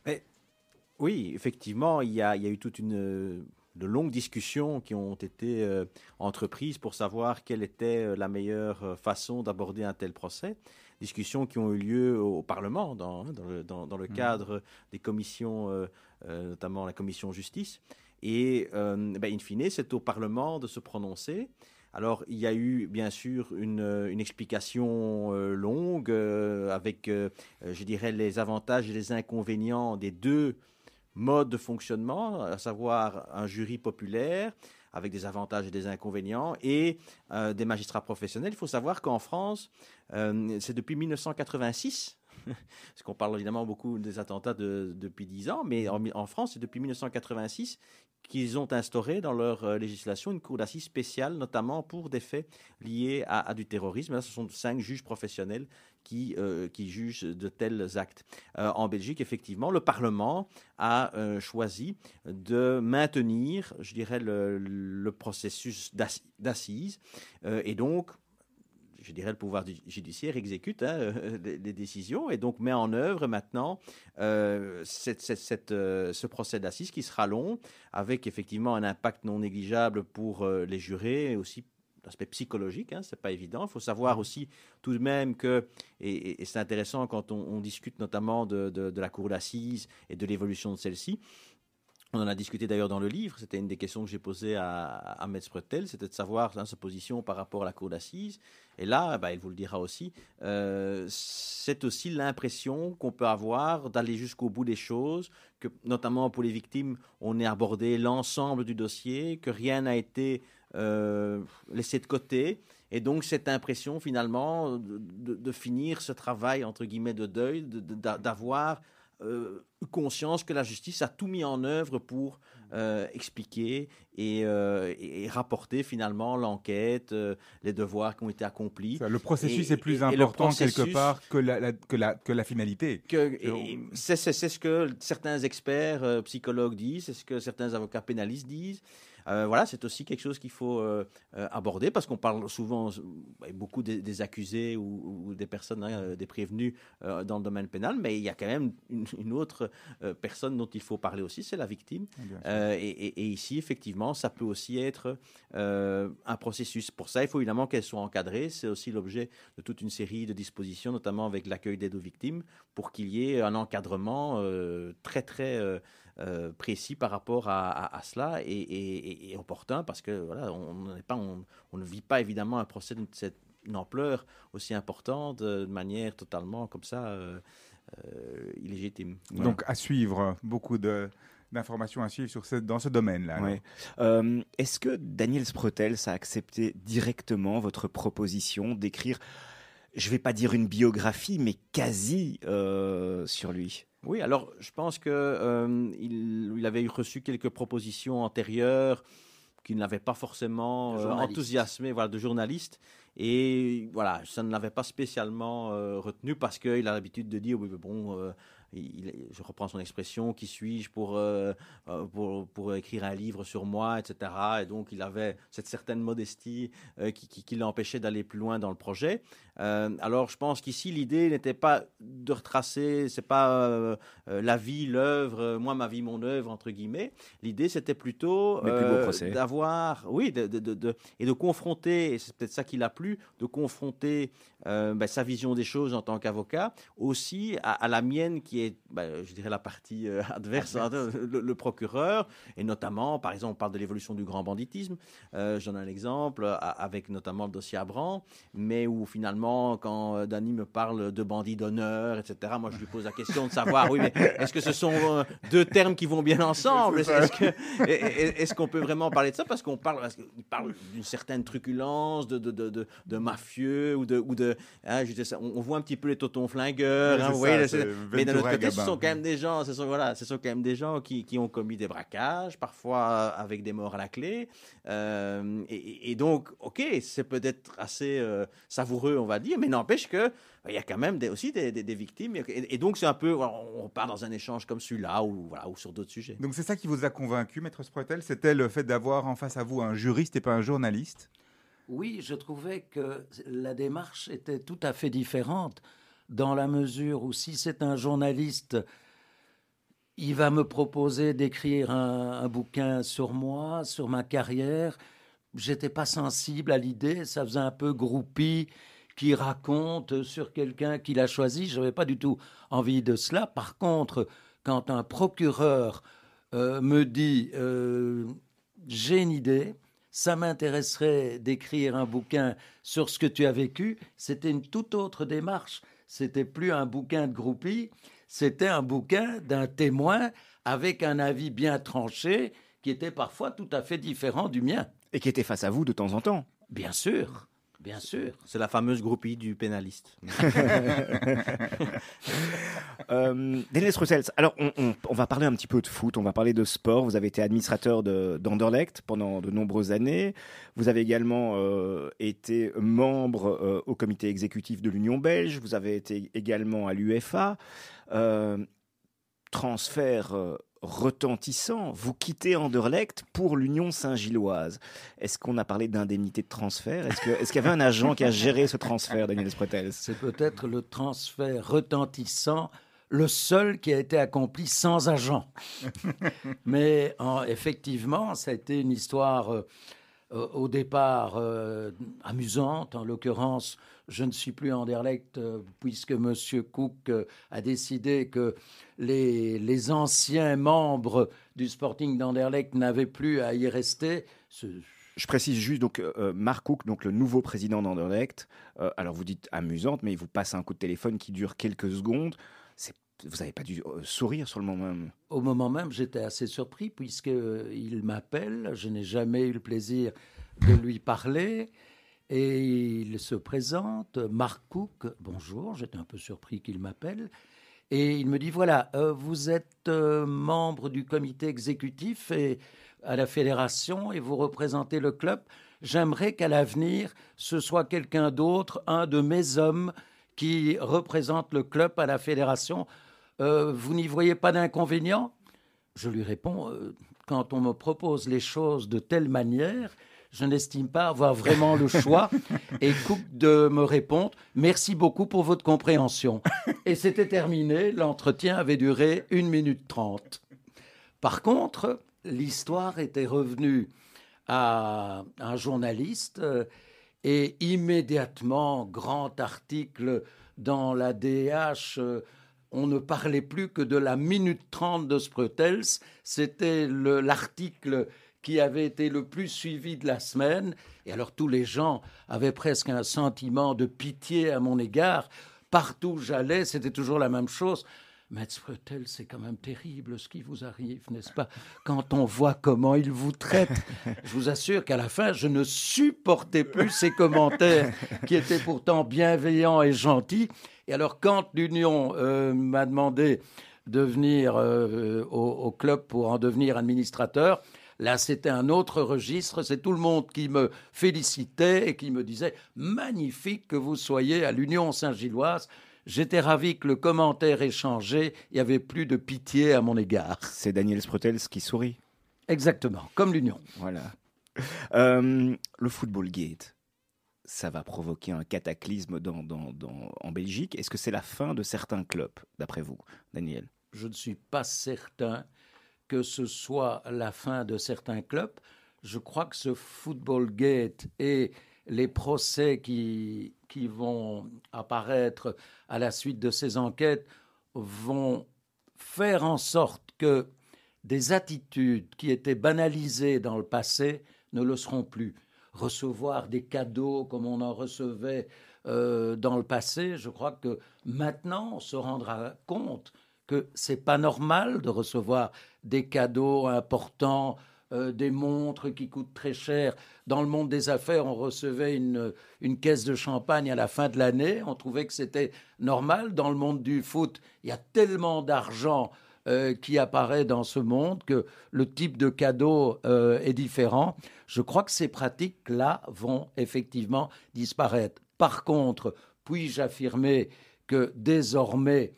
Speaker 4: Oui, effectivement, il y a, il y a eu toute une euh, de longues discussions qui ont été euh, entreprises pour savoir quelle était euh, la meilleure euh, façon d'aborder un tel procès. Discussions qui ont eu lieu au Parlement, dans, dans le, dans- dans le cadre des commissions, euh, euh, notamment la commission justice. Et, ben, in fine, c'est au Parlement de se prononcer. Alors, il y a eu, bien sûr, une, une explication euh, longue euh, avec, euh, je dirais, les avantages et les inconvénients des deux modes de fonctionnement, à savoir un jury populaire avec des avantages et des inconvénients, et euh, des magistrats professionnels. Il faut savoir qu'en France, euh, c'est depuis 1986, parce qu'on parle évidemment beaucoup des attentats de- depuis 10 ans, mais en, en France, c'est depuis 1986 qu'ils ont instauré dans leur euh, législation une cour d'assises spéciale, notamment pour des faits liés à, du terrorisme. Là, ce sont cinq juges professionnels qui, euh, qui jugent de tels actes. Euh, en Belgique, effectivement, le Parlement a choisi de maintenir, je dirais, le, le processus d'assi- d'assises. Et donc, je dirais, le pouvoir judiciaire exécute hein, euh, les, les décisions et donc met en œuvre maintenant euh, cette- cette- cette, euh, ce procès d'assises qui sera long, avec effectivement un impact non négligeable pour les jurés et aussi l'aspect psychologique, hein, c'est pas évident. Il faut savoir aussi tout de même que, et, et- et c'est intéressant quand on, on discute notamment de, de- de la cour d'assises et de l'évolution de celle-ci, on en a discuté d'ailleurs dans le livre, c'était une des questions que j'ai posées à, à Metz Pretel, c'était de savoir hein, sa position par rapport à la cour d'assises. Et là, bah, il vous le dira aussi, euh, c'est aussi l'impression qu'on peut avoir d'aller jusqu'au bout des choses, que notamment pour les victimes, on ait abordé l'ensemble du dossier, que rien n'a été euh, laissé de côté. Et donc cette impression finalement de, finir ce travail entre guillemets de deuil, de- de- d'a- d'avoir eu conscience que la justice a tout mis en œuvre pour expliquer et, rapporter finalement l'enquête, les devoirs qui ont été accomplis.
Speaker 2: le processus est plus important quelque part que la, que la, que la finalité.
Speaker 4: C'est ce que certains experts psychologues disent, c'est ce que certains avocats pénalistes disent. Euh, voilà, c'est aussi quelque chose qu'il faut euh, euh, aborder parce qu'on parle souvent beaucoup des, accusés ou, des personnes, hein, des prévenus dans le domaine pénal, mais il y a quand même une, autre personne dont il faut parler aussi, c'est la victime. Et, ici, effectivement, ça peut aussi être un processus. Pour ça, il faut évidemment qu'elle soit encadrée. C'est aussi l'objet de toute une série de dispositions, notamment avec l'accueil d'aide aux victimes, pour qu'il y ait un encadrement très, très euh, précis par rapport à, cela et, opportun parce que voilà, on, pas, on, ne vit pas évidemment un procès de cette ampleur aussi importante de manière totalement comme ça euh, euh, illégitime.
Speaker 2: Donc à suivre, beaucoup de d'informations à suivre sur ce, dans ce domaine-là.
Speaker 1: Est-ce que Daniel Sprotels a accepté directement votre proposition d'écrire, je ne vais pas dire une biographie, mais quasi sur lui
Speaker 4: oui, alors je pense qu'il euh, il avait reçu quelques propositions antérieures qui ne l'avaient pas forcément euh, enthousiasmé voilà, de journaliste. Et voilà, ça ne l'avait pas spécialement euh, retenu parce qu'il a l'habitude de dire oui, mais bon, je reprends son expression, qui suis-je pour, euh, euh, pour, pour, écrire un livre sur moi, etc. Et donc il avait cette certaine modestie euh, qui, qui, l'empêchait d'aller plus loin dans le projet. alors je pense qu'ici l'idée n'était pas de retracer, c'est pas la vie, l'œuvre, moi ma vie, mon œuvre entre guillemets. L'idée c'était plutôt d'avoir, oui, de, de, de, et de confronter, et c'est peut-être ça qui l'a plu, de confronter ben, sa vision des choses en tant qu'avocat aussi à, à la mienne qui est, bah, je dirais, la partie euh, adverse, hein, le, procureur, et notamment, par exemple, on parle de l'évolution du grand banditisme. Euh, j'en ai un exemple avec notamment le dossier Abran, mais où finalement, quand euh, Dany me parle de bandit d'honneur, etc., moi je lui pose la question de savoir, oui, mais est-ce que ce sont deux termes qui vont bien ensemble? Est-ce qu'on peut vraiment parler de ça? Parce qu'on parle, parle d'une certaine truculence, de, de, de, de, mafieux ou de, ou de hein, on, voit un petit peu les totons flingueurs. Hein, vous voyez, mais ce sont quand même des gens, ce sont, voilà, ce sont quand même des gens qui, qui ont commis des braquages, parfois avec des morts à la clé. Euh, et, donc, ok, c'est peut-être assez euh, savoureux, on va dire, mais n'empêche que il y a quand même des, aussi des, des, victimes. Et, donc, c'est un peu, on part dans un échange comme celui-là ou, voilà, ou sur d'autres sujets.
Speaker 2: Donc, c'est ça qui vous a convaincu, Maître Sprotel C'était le fait d'avoir en face à vous un juriste et pas un journaliste?
Speaker 3: Oui, je trouvais que la démarche était tout à fait différente dans la mesure où si c'est un journaliste, il va me proposer d'écrire un, bouquin sur moi, sur ma carrière. J'étais pas sensible à l'idée, ça faisait un peu groupie qui raconte sur quelqu'un qu'il a choisi. Je n'avais pas du tout envie de cela. Par contre, quand un procureur euh, me dit euh, j'ai une idée, ça m'intéresserait d'écrire un bouquin sur ce que tu as vécu, c'était une toute autre démarche c'était plus un bouquin de groupie, c'était un bouquin d'un témoin avec un avis bien tranché qui était parfois tout à fait différent du mien.
Speaker 1: Et qui était face à vous de temps en temps.
Speaker 3: Bien sûr. Bien sûr.
Speaker 4: C'est la fameuse groupie du pénaliste.
Speaker 1: euh, alors on, va parler un petit peu de foot, on va parler de sport. Vous avez été administrateur d'Anderlecht pendant de nombreuses années. Vous avez également euh, été membre euh, au comité exécutif de l'Union belge. Vous avez été également à l'UFA. Euh, transfert retentissant. Vous quittez Anderlecht pour l'Union Saint-Gilloise. Est-ce qu'on a parlé d'indemnité de transfert? Est-ce qu'il y avait un agent qui a géré ce transfert, Daniel Spretels
Speaker 3: C'est peut-être le transfert retentissant le seul qui a été accompli sans agent. Mais effectivement, ça a été une histoire euh, au départ euh, amusante. En l'occurrence, je ne suis plus Anderlecht euh, puisque M. Cook a décidé que les, anciens membres du Sporting d'Anderlecht n'avaient plus à y rester.
Speaker 1: Je précise juste, donc, euh, Mark Cook, donc le nouveau président d'Anderlecht, euh, alors vous dites amusante, mais il vous passe un coup de téléphone qui dure quelques secondes. Vous n'avez pas dû euh, sourire sur le moment même
Speaker 3: Au moment même, j'étais assez surpris puisqu'il m'appelle. Je n'ai jamais eu le plaisir de lui parler. Et il se présente, Mark Cook, bonjour, j'étais un peu surpris qu'il m'appelle. Et il me dit, voilà, euh, vous êtes euh, membre du comité exécutif et à la fédération et vous représentez le club. J'aimerais qu'à l'avenir, ce soit quelqu'un d'autre, un de mes hommes, qui représente le club à la fédération. Euh, vous n'y voyez pas d'inconvénient? Je lui réponds, quand on me propose les choses de telle manière, je n'estime pas avoir vraiment le choix et coupe de me répondre merci beaucoup pour votre compréhension. Et c'était terminé, l'entretien avait duré une minute trente. Par contre, l'histoire était revenue à un journaliste euh, et immédiatement, grand article dans la DH. Euh, on ne parlait plus que de la minute trente de Sprutels. C'était l'article qui avait été le plus suivi de la semaine. Et alors tous les gens avaient presque un sentiment de pitié à mon égard. Partout où j'allais, c'était toujours la même chose. Maître Fretel, c'est quand même terrible ce qui vous arrive, n'est-ce pas? Quand on voit comment il vous traite, je vous assure qu'à la fin, je ne supportais plus ces commentaires qui étaient pourtant bienveillants et gentils. Et alors, quand l'Union euh, m'a demandé de venir euh, au, club pour en devenir administrateur, Là, c'était un autre registre. C'est tout le monde qui me félicitait et qui me disait magnifique que vous soyez à l'Union Saint-Gilloise. J'étais ravi que le commentaire ait changé. Il n'y avait plus de pitié à mon égard.
Speaker 1: C'est Daniel Sprotels qui sourit.
Speaker 3: Exactement, comme l'Union.
Speaker 1: Voilà. Euh, le Football Gate, ça va provoquer un cataclysme en Belgique. Est-ce que c'est la fin de certains clubs, d'après vous, Daniel?
Speaker 3: Je ne suis pas certain que ce soit la fin de certains clubs. Je crois que ce Football Gate et les procès qui, qui vont apparaître à la suite de ces enquêtes vont faire en sorte que des attitudes qui étaient banalisées dans le passé ne le seront plus. Recevoir des cadeaux comme on en recevait euh, dans le passé, je crois que maintenant on se rendra compte que c'est pas normal de recevoir des cadeaux importants, euh, des montres qui coûtent très cher. Dans le monde des affaires, on recevait une, une caisse de champagne à la fin de l'année. On trouvait que c'était normal. Dans le monde du foot, il y a tellement d'argent euh, qui apparaît dans ce monde que le type de cadeau euh, est différent. Je crois que ces pratiques-là vont effectivement disparaître. Par contre, puis-je affirmer que désormais,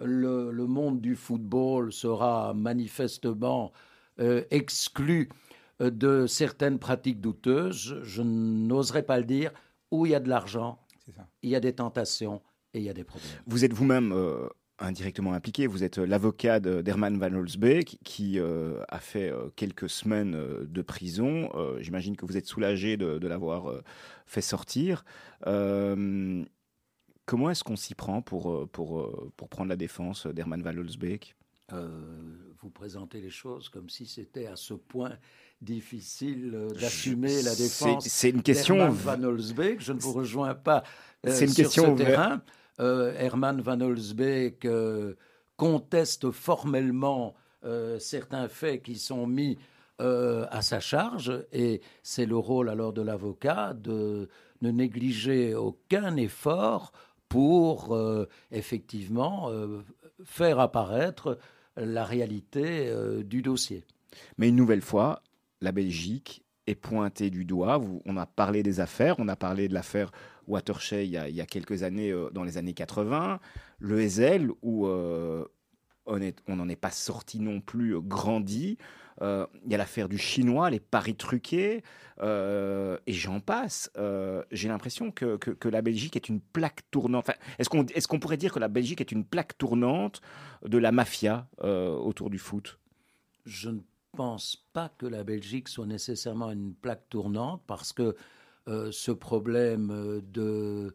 Speaker 3: le, monde du football sera manifestement euh, exclu euh, de certaines pratiques douteuses. Je n'oserais pas le dire. Où il y a de l'argent, il y a des tentations et il y a des problèmes.
Speaker 1: Vous êtes vous-même euh, indirectement impliqué. Vous êtes l'avocat d'Herman Van Holzbeek qui a fait quelques semaines de prison. J'imagine que vous êtes soulagé de, de l'avoir fait sortir. Comment est-ce qu'on s'y prend pour, euh, pour, euh, pour prendre la défense d'Herman Van Holzbeek
Speaker 3: euh, Vous présentez les choses comme si c'était à ce point difficile d'assumer la défense.
Speaker 1: C'est une question.
Speaker 3: Van Holzbeek, je ne vous rejoins pas une sur question ce terrain. Herman Van Holzbeek conteste formellement certains faits qui sont mis à sa charge et c'est le rôle alors de l'avocat de ne négliger aucun effort pour euh, effectivement euh, faire apparaître la réalité euh, du dossier.
Speaker 1: Mais une nouvelle fois, la Belgique est pointée du doigt. on a parlé des affaires, on a parlé de l'affaire Watershey il y, a, il y, a, quelques années, dans les années 80, le Ezel, où on n'en est pas sorti non plus grandi. Euh, il y a l'affaire du chinois, les paris truqués, euh, et j'en passe. Euh, j'ai l'impression que, que, la Belgique est une plaque tournante. est-ce qu'on est pourrait dire que la Belgique est une plaque tournante de la mafia autour du foot?
Speaker 3: Je ne pense pas que la Belgique soit nécessairement une plaque tournante parce que ce problème de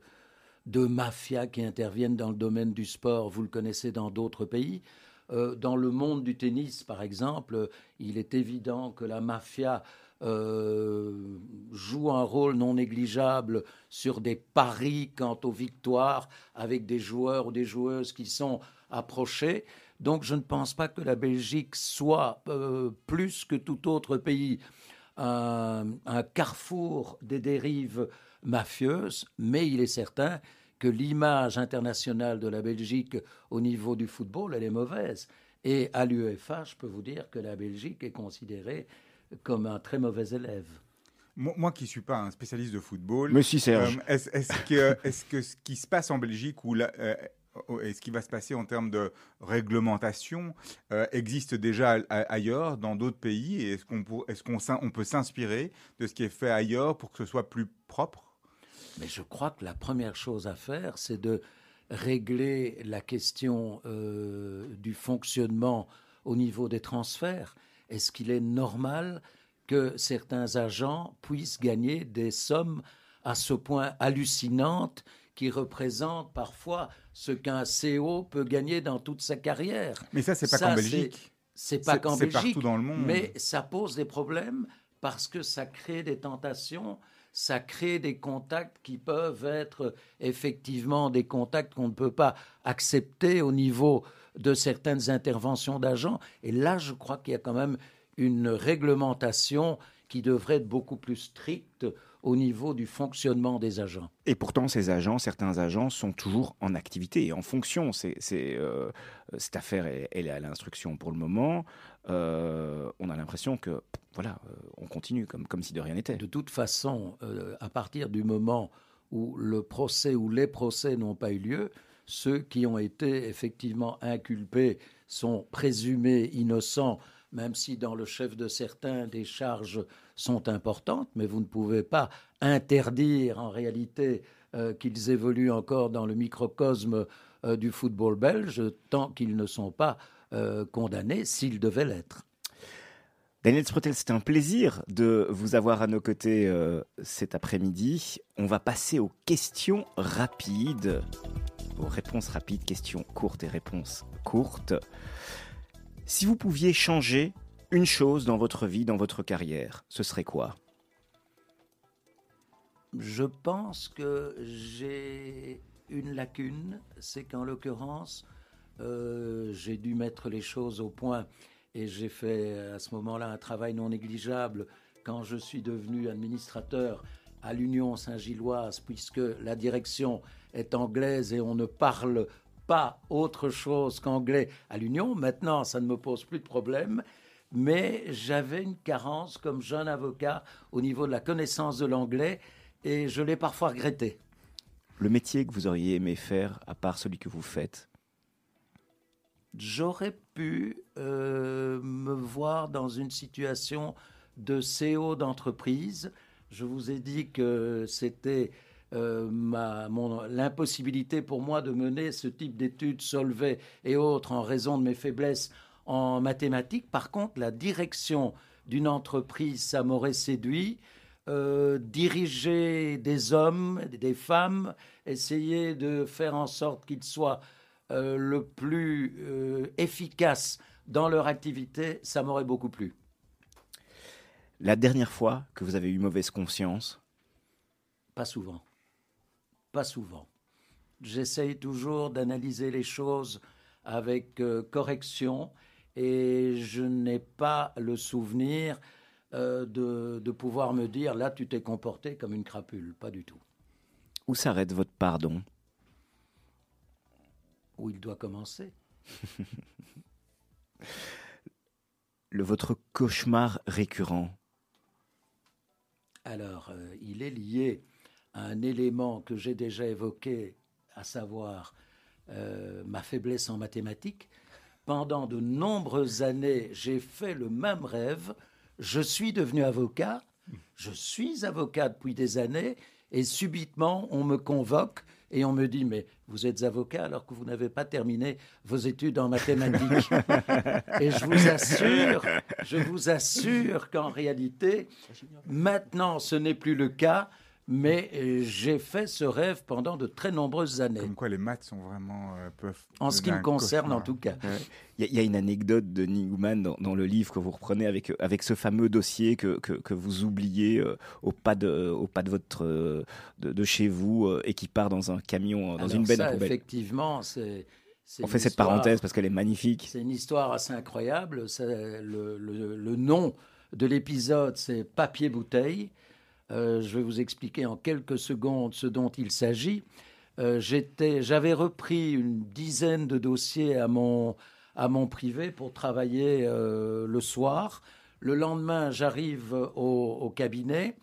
Speaker 3: de mafia qui interviennent dans le domaine du sport, vous le connaissez dans d'autres pays. Euh, dans le monde du tennis, par exemple, il est évident que la mafia euh, joue un rôle non négligeable sur des paris quant aux victoires avec des joueurs ou des joueuses qui sont approchés. Donc je ne pense pas que la Belgique soit euh, plus que tout autre pays un, carrefour des dérives mafieuses, mais il est certain que l'image internationale de la Belgique au niveau du football, elle est mauvaise. Et à l'UEFA, je peux vous dire que la Belgique est considérée comme un très mauvais élève.
Speaker 2: Moi, qui ne suis pas un spécialiste de football,
Speaker 1: Serge.
Speaker 2: euh, est-ce que, est que ce qui se passe en Belgique ou la- euh, et ce qui va se passer en termes de réglementation euh, existe déjà a- ailleurs, dans d'autres pays? Et est-ce qu'on on peut s'inspirer de ce qui est fait ailleurs pour que ce soit plus propre?
Speaker 3: Mais je crois que la première chose à faire, c'est de régler la question euh, du fonctionnement au niveau des transferts. Est-ce qu'il est normal que certains agents puissent gagner des sommes à ce point hallucinantes qui représentent parfois ce qu'un CO peut gagner dans toute sa carrière?
Speaker 2: Mais ça, c'est pas qu'en Belgique.
Speaker 3: C'est pas qu'en
Speaker 2: c'est
Speaker 3: Belgique,
Speaker 2: partout dans le monde.
Speaker 3: mais ça pose des problèmes parce que ça crée des tentations, ça crée des contacts qui peuvent être effectivement des contacts qu'on ne peut pas accepter au niveau de certaines interventions d'agents. Et là, je crois qu'il y a quand même une réglementation qui devrait être beaucoup plus stricte au niveau du fonctionnement des agents.
Speaker 1: Et pourtant, ces agents, certains agents sont toujours en activité et en fonction. C'est, c'est, euh, cette affaire, elle, elle est à l'instruction pour le moment. Euh, on a l'impression que, voilà, euh, on continue comme, comme si de rien n'était.
Speaker 3: De toute façon, euh, à partir du moment où le procès ou les procès n'ont pas eu lieu, ceux qui ont été effectivement inculpés sont présumés innocents, même si dans le chef de certains des charges sont importantes, mais vous ne pouvez pas interdire en réalité euh, qu'ils évoluent encore dans le microcosme euh, du football belge tant qu'ils ne sont pas euh, condamnés s'ils devaient l'être.
Speaker 1: Daniel Sprotel, c'est un plaisir de vous avoir à nos côtés cet après-midi. On va passer aux questions rapides, aux réponses rapides, questions courtes et réponses courtes. Si vous pouviez changer une chose dans votre vie, dans votre carrière, ce serait quoi?
Speaker 3: Je pense que j'ai une lacune, c'est qu'en l'occurrence, euh, j'ai dû mettre les choses au point et j'ai fait à ce moment-là un travail non négligeable quand je suis devenu administrateur à l'Union Saint-Gilloise, puisque la direction est anglaise et on ne parle pas autre chose qu'anglais à l'Union. Maintenant, ça ne me pose plus de problème, mais j'avais une carence comme jeune avocat au niveau de la connaissance de l'anglais et je l'ai parfois regretté.
Speaker 1: Le métier que vous auriez aimé faire, à part celui que vous faites
Speaker 3: J'aurais pu euh, me voir dans une situation de CEO d'entreprise. Je vous ai dit que c'était euh, l'impossibilité pour moi de mener ce type d'études, Solvay et autres, en raison de mes faiblesses en mathématiques. Par contre, la direction d'une entreprise, ça m'aurait séduit. Euh, diriger des hommes, des femmes, essayer de faire en sorte qu'ils soient euh, le plus euh, efficaces dans leur activité, ça m'aurait beaucoup plu.
Speaker 1: La dernière fois que vous avez eu mauvaise conscience?
Speaker 3: Pas souvent. Pas souvent. J'essaye toujours d'analyser les choses avec correction et je n'ai pas le souvenir euh, de, de pouvoir me dire là tu t'es comporté comme une crapule. Pas du tout.
Speaker 1: Où s'arrête votre pardon?
Speaker 3: Où il doit commencer.
Speaker 1: Le votre cauchemar récurrent
Speaker 3: Alors, euh, il est lié à un élément que j'ai déjà évoqué, à savoir euh, ma faiblesse en mathématiques. Pendant de nombreuses années, j'ai fait le même rêve. Je suis devenu avocat. Je suis avocat depuis des années. Et subitement, on me convoque et on me dit Mais vous êtes avocat alors que vous n'avez pas terminé vos études en mathématiques. et je vous assure, je vous assure qu'en réalité, maintenant, ce n'est plus le cas. Mais euh, j'ai fait ce rêve pendant de très nombreuses années.
Speaker 2: Comme quoi les maths sont vraiment euh, peuvent.
Speaker 3: En ce qui me concerne, en tout cas.
Speaker 1: Il y, a- il y a une anecdote de Newman dans, dans le livre que vous reprenez avec, avec ce fameux dossier que, que, que vous oubliez euh, au, pas de, au pas de, votre, euh, de, de chez vous euh, et qui part dans un camion, euh, dans
Speaker 3: Alors
Speaker 1: une benne
Speaker 3: ça,
Speaker 1: à poubelle.
Speaker 3: effectivement, c'est.
Speaker 1: On fait cette
Speaker 3: histoire-
Speaker 1: parenthèse parce qu'elle est magnifique.
Speaker 3: C'est une histoire assez incroyable. Le, le- le nom de l'épisode, c'est Papier-bouteille. Euh, je vais vous expliquer en quelques secondes ce dont il s'agit. euh, j'avais repris une dizaine de dossiers à mon, à mon privé pour travailler euh, le soir. Le lendemain, j'arrive au, cabinet,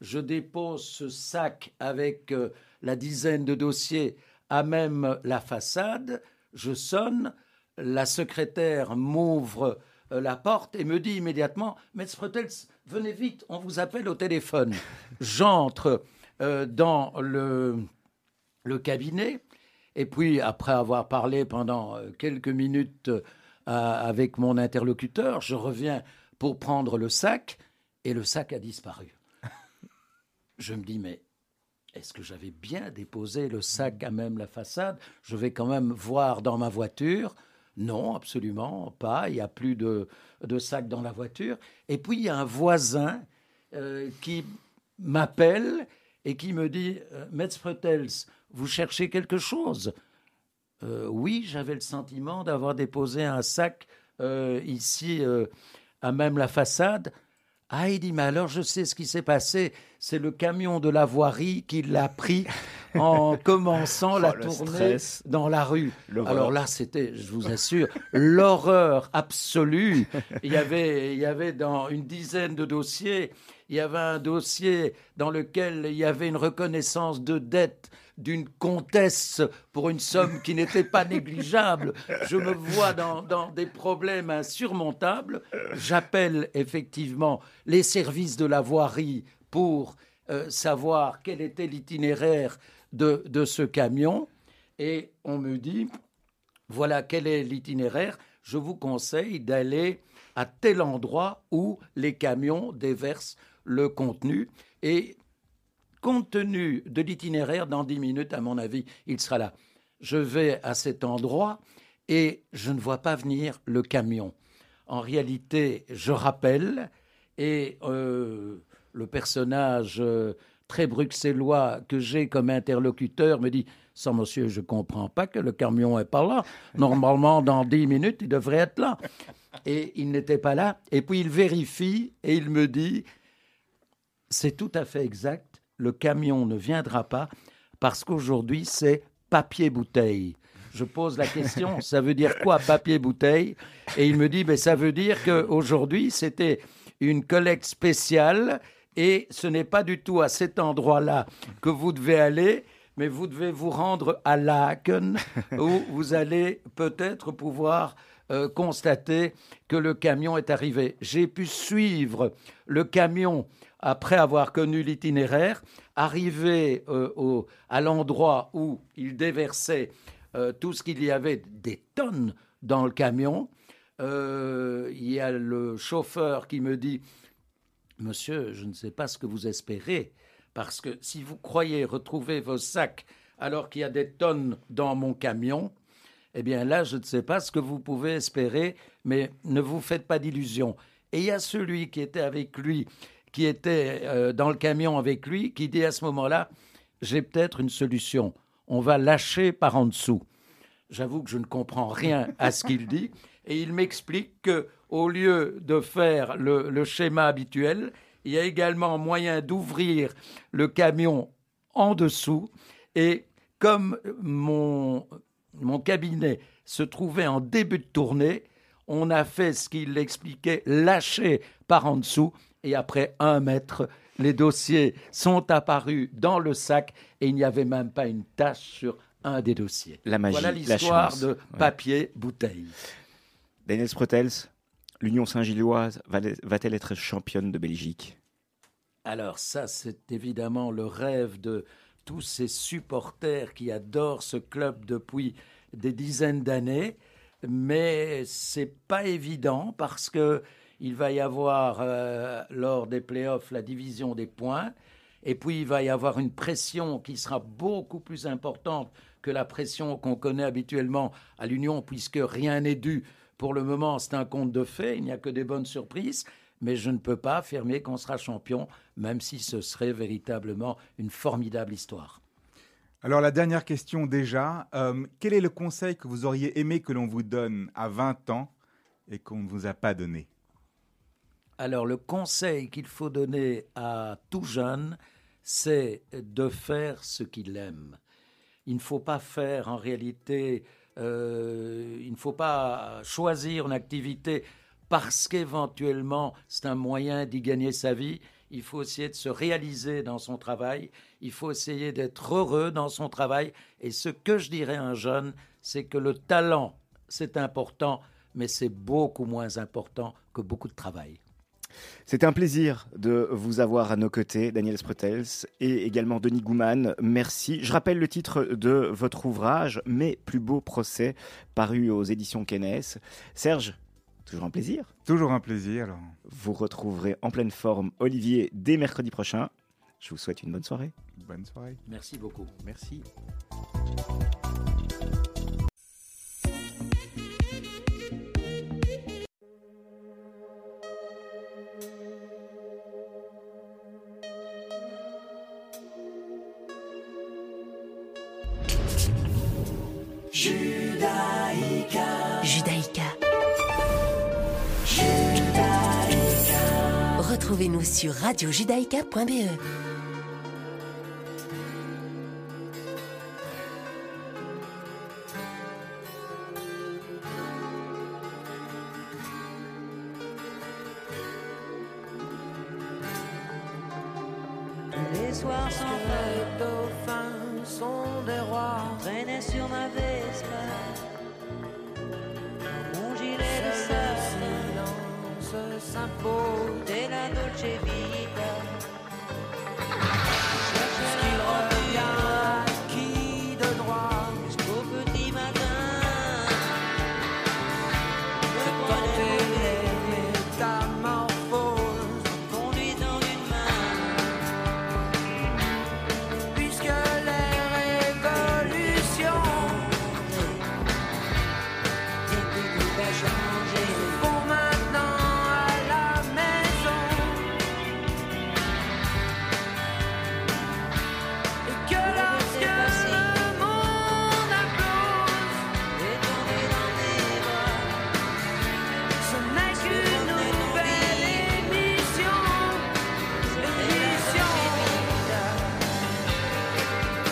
Speaker 3: je dépose ce sac avec la dizaine de dossiers à même la façade, je sonne, la secrétaire m'ouvre la porte et me dit immédiatement Maître Pretels, venez vite, on vous appelle au téléphone. J'entre dans le le cabinet. Et puis, après avoir parlé pendant euh, quelques minutes euh, avec mon interlocuteur, je reviens pour prendre le sac et le sac a disparu. Je me dis, mais est-ce que j'avais bien déposé le sac à même la façade? Je vais quand même voir dans ma voiture. Non, absolument pas. Il n'y a plus de, de, sac dans la voiture. Et puis, il y a un voisin euh, qui m'appelle et qui me dit Metz vous cherchez quelque chose? Euh, Oui, j'avais le sentiment d'avoir déposé un sac euh, ici, euh, à même la façade. Ah, il dit, mais alors je sais ce qui s'est passé. C'est le camion de la voirie qui l'a pris en commençant la oh, tournée dans la rue. Alors là, c'était, je vous assure, l'horreur absolue. Il y avait, il y avait dans une dizaine de dossiers, il y avait un dossier dans lequel il y avait une reconnaissance de dette d'une comtesse pour une somme qui n'était pas négligeable. Je me vois dans, des problèmes insurmontables. J'appelle effectivement les services de la voirie pour euh, savoir quel était l'itinéraire de, de ce camion. Et on me dit, voilà quel est l'itinéraire. Je vous conseille d'aller à tel endroit où les camions déversent le contenu. Et compte tenu de l'itinéraire, dans dix minutes, à mon avis, il sera là. Je vais à cet endroit et je ne vois pas venir le camion. En réalité, je rappelle et euh, le personnage euh, très bruxellois que j'ai comme interlocuteur me dit Sans monsieur, je ne comprends pas que le camion est pas là. Normalement, dans dix minutes, il devrait être là. Et il n'était pas là. Et puis il vérifie et il me dit C'est tout à fait exact le camion ne viendra pas parce qu'aujourd'hui, c'est papier-bouteille. Je pose la question, ça veut dire quoi papier-bouteille Et il me dit, ben, ça veut dire qu'aujourd'hui, c'était une collecte spéciale et ce n'est pas du tout à cet endroit-là que vous devez aller, mais vous devez vous rendre à Laken où vous allez peut-être pouvoir euh, constater que le camion est arrivé. J'ai pu suivre le camion après avoir connu l'itinéraire, arriver euh, à l'endroit où il déversait euh, tout ce qu'il y avait, des tonnes dans le camion. Euh, il y a le chauffeur qui me dit, Monsieur, je ne sais pas ce que vous espérez, parce que si vous croyez retrouver vos sacs alors qu'il y a des tonnes dans mon camion, eh bien là, je ne sais pas ce que vous pouvez espérer, mais ne vous faites pas d'illusions. Et il y a celui qui était avec lui qui était euh, dans le camion avec lui, qui dit à ce moment-là, j'ai peut-être une solution. On va lâcher par en dessous. J'avoue que je ne comprends rien à ce qu'il dit, et il m'explique que au lieu de faire le, le schéma habituel, il y a également moyen d'ouvrir le camion en dessous, et comme mon, mon cabinet se trouvait en début de tournée, on a fait ce qu'il expliquait, lâcher par en dessous, et après un mètre, les dossiers sont apparus dans le sac et il n'y avait même pas une tache sur un des dossiers.
Speaker 1: La magie,
Speaker 3: voilà l'histoire de papier bouteille.
Speaker 1: Daniel Sprotels, l'Union Saint-Gilloise va-t-elle être championne de Belgique?
Speaker 3: Alors ça, c'est évidemment le rêve de tous ces supporters qui adorent ce club depuis des dizaines d'années, mais c'est pas évident parce que il va y avoir euh, lors des playoffs la division des points, et puis il va y avoir une pression qui sera beaucoup plus importante que la pression qu'on connaît habituellement à l'Union, puisque rien n'est dû. Pour le moment, c'est un conte de fait, il n'y a que des bonnes surprises, mais je ne peux pas affirmer qu'on sera champion, même si ce serait véritablement une formidable histoire.
Speaker 2: Alors la dernière question déjà, euh, quel est le conseil que vous auriez aimé que l'on vous donne à 20 ans et qu'on ne vous a pas donné?
Speaker 3: Alors le conseil qu'il faut donner à tout jeune, c'est de faire ce qu'il aime. il ne faut pas faire en réalité, euh, il ne faut pas choisir une activité parce qu'éventuellement c'est un moyen d'y gagner sa vie. Il faut essayer de se réaliser dans son travail. Il faut essayer d'être heureux dans son travail. Et ce que je dirais à un jeune, c'est que le talent, c'est important, mais c'est beaucoup moins important que beaucoup de travail.
Speaker 1: C'était un plaisir de vous avoir à nos côtés, Daniel Sprutels et également Denis Gouman. Merci. Je rappelle le titre de votre ouvrage, Mes plus beaux procès, paru aux éditions Kennes. Serge, toujours un plaisir.
Speaker 2: Toujours un plaisir.
Speaker 1: Vous retrouverez en pleine forme Olivier dès mercredi prochain. Je vous souhaite une bonne soirée.
Speaker 2: Bonne soirée.
Speaker 3: Merci beaucoup.
Speaker 4: Merci.
Speaker 6: Sur radiojudaïka.be.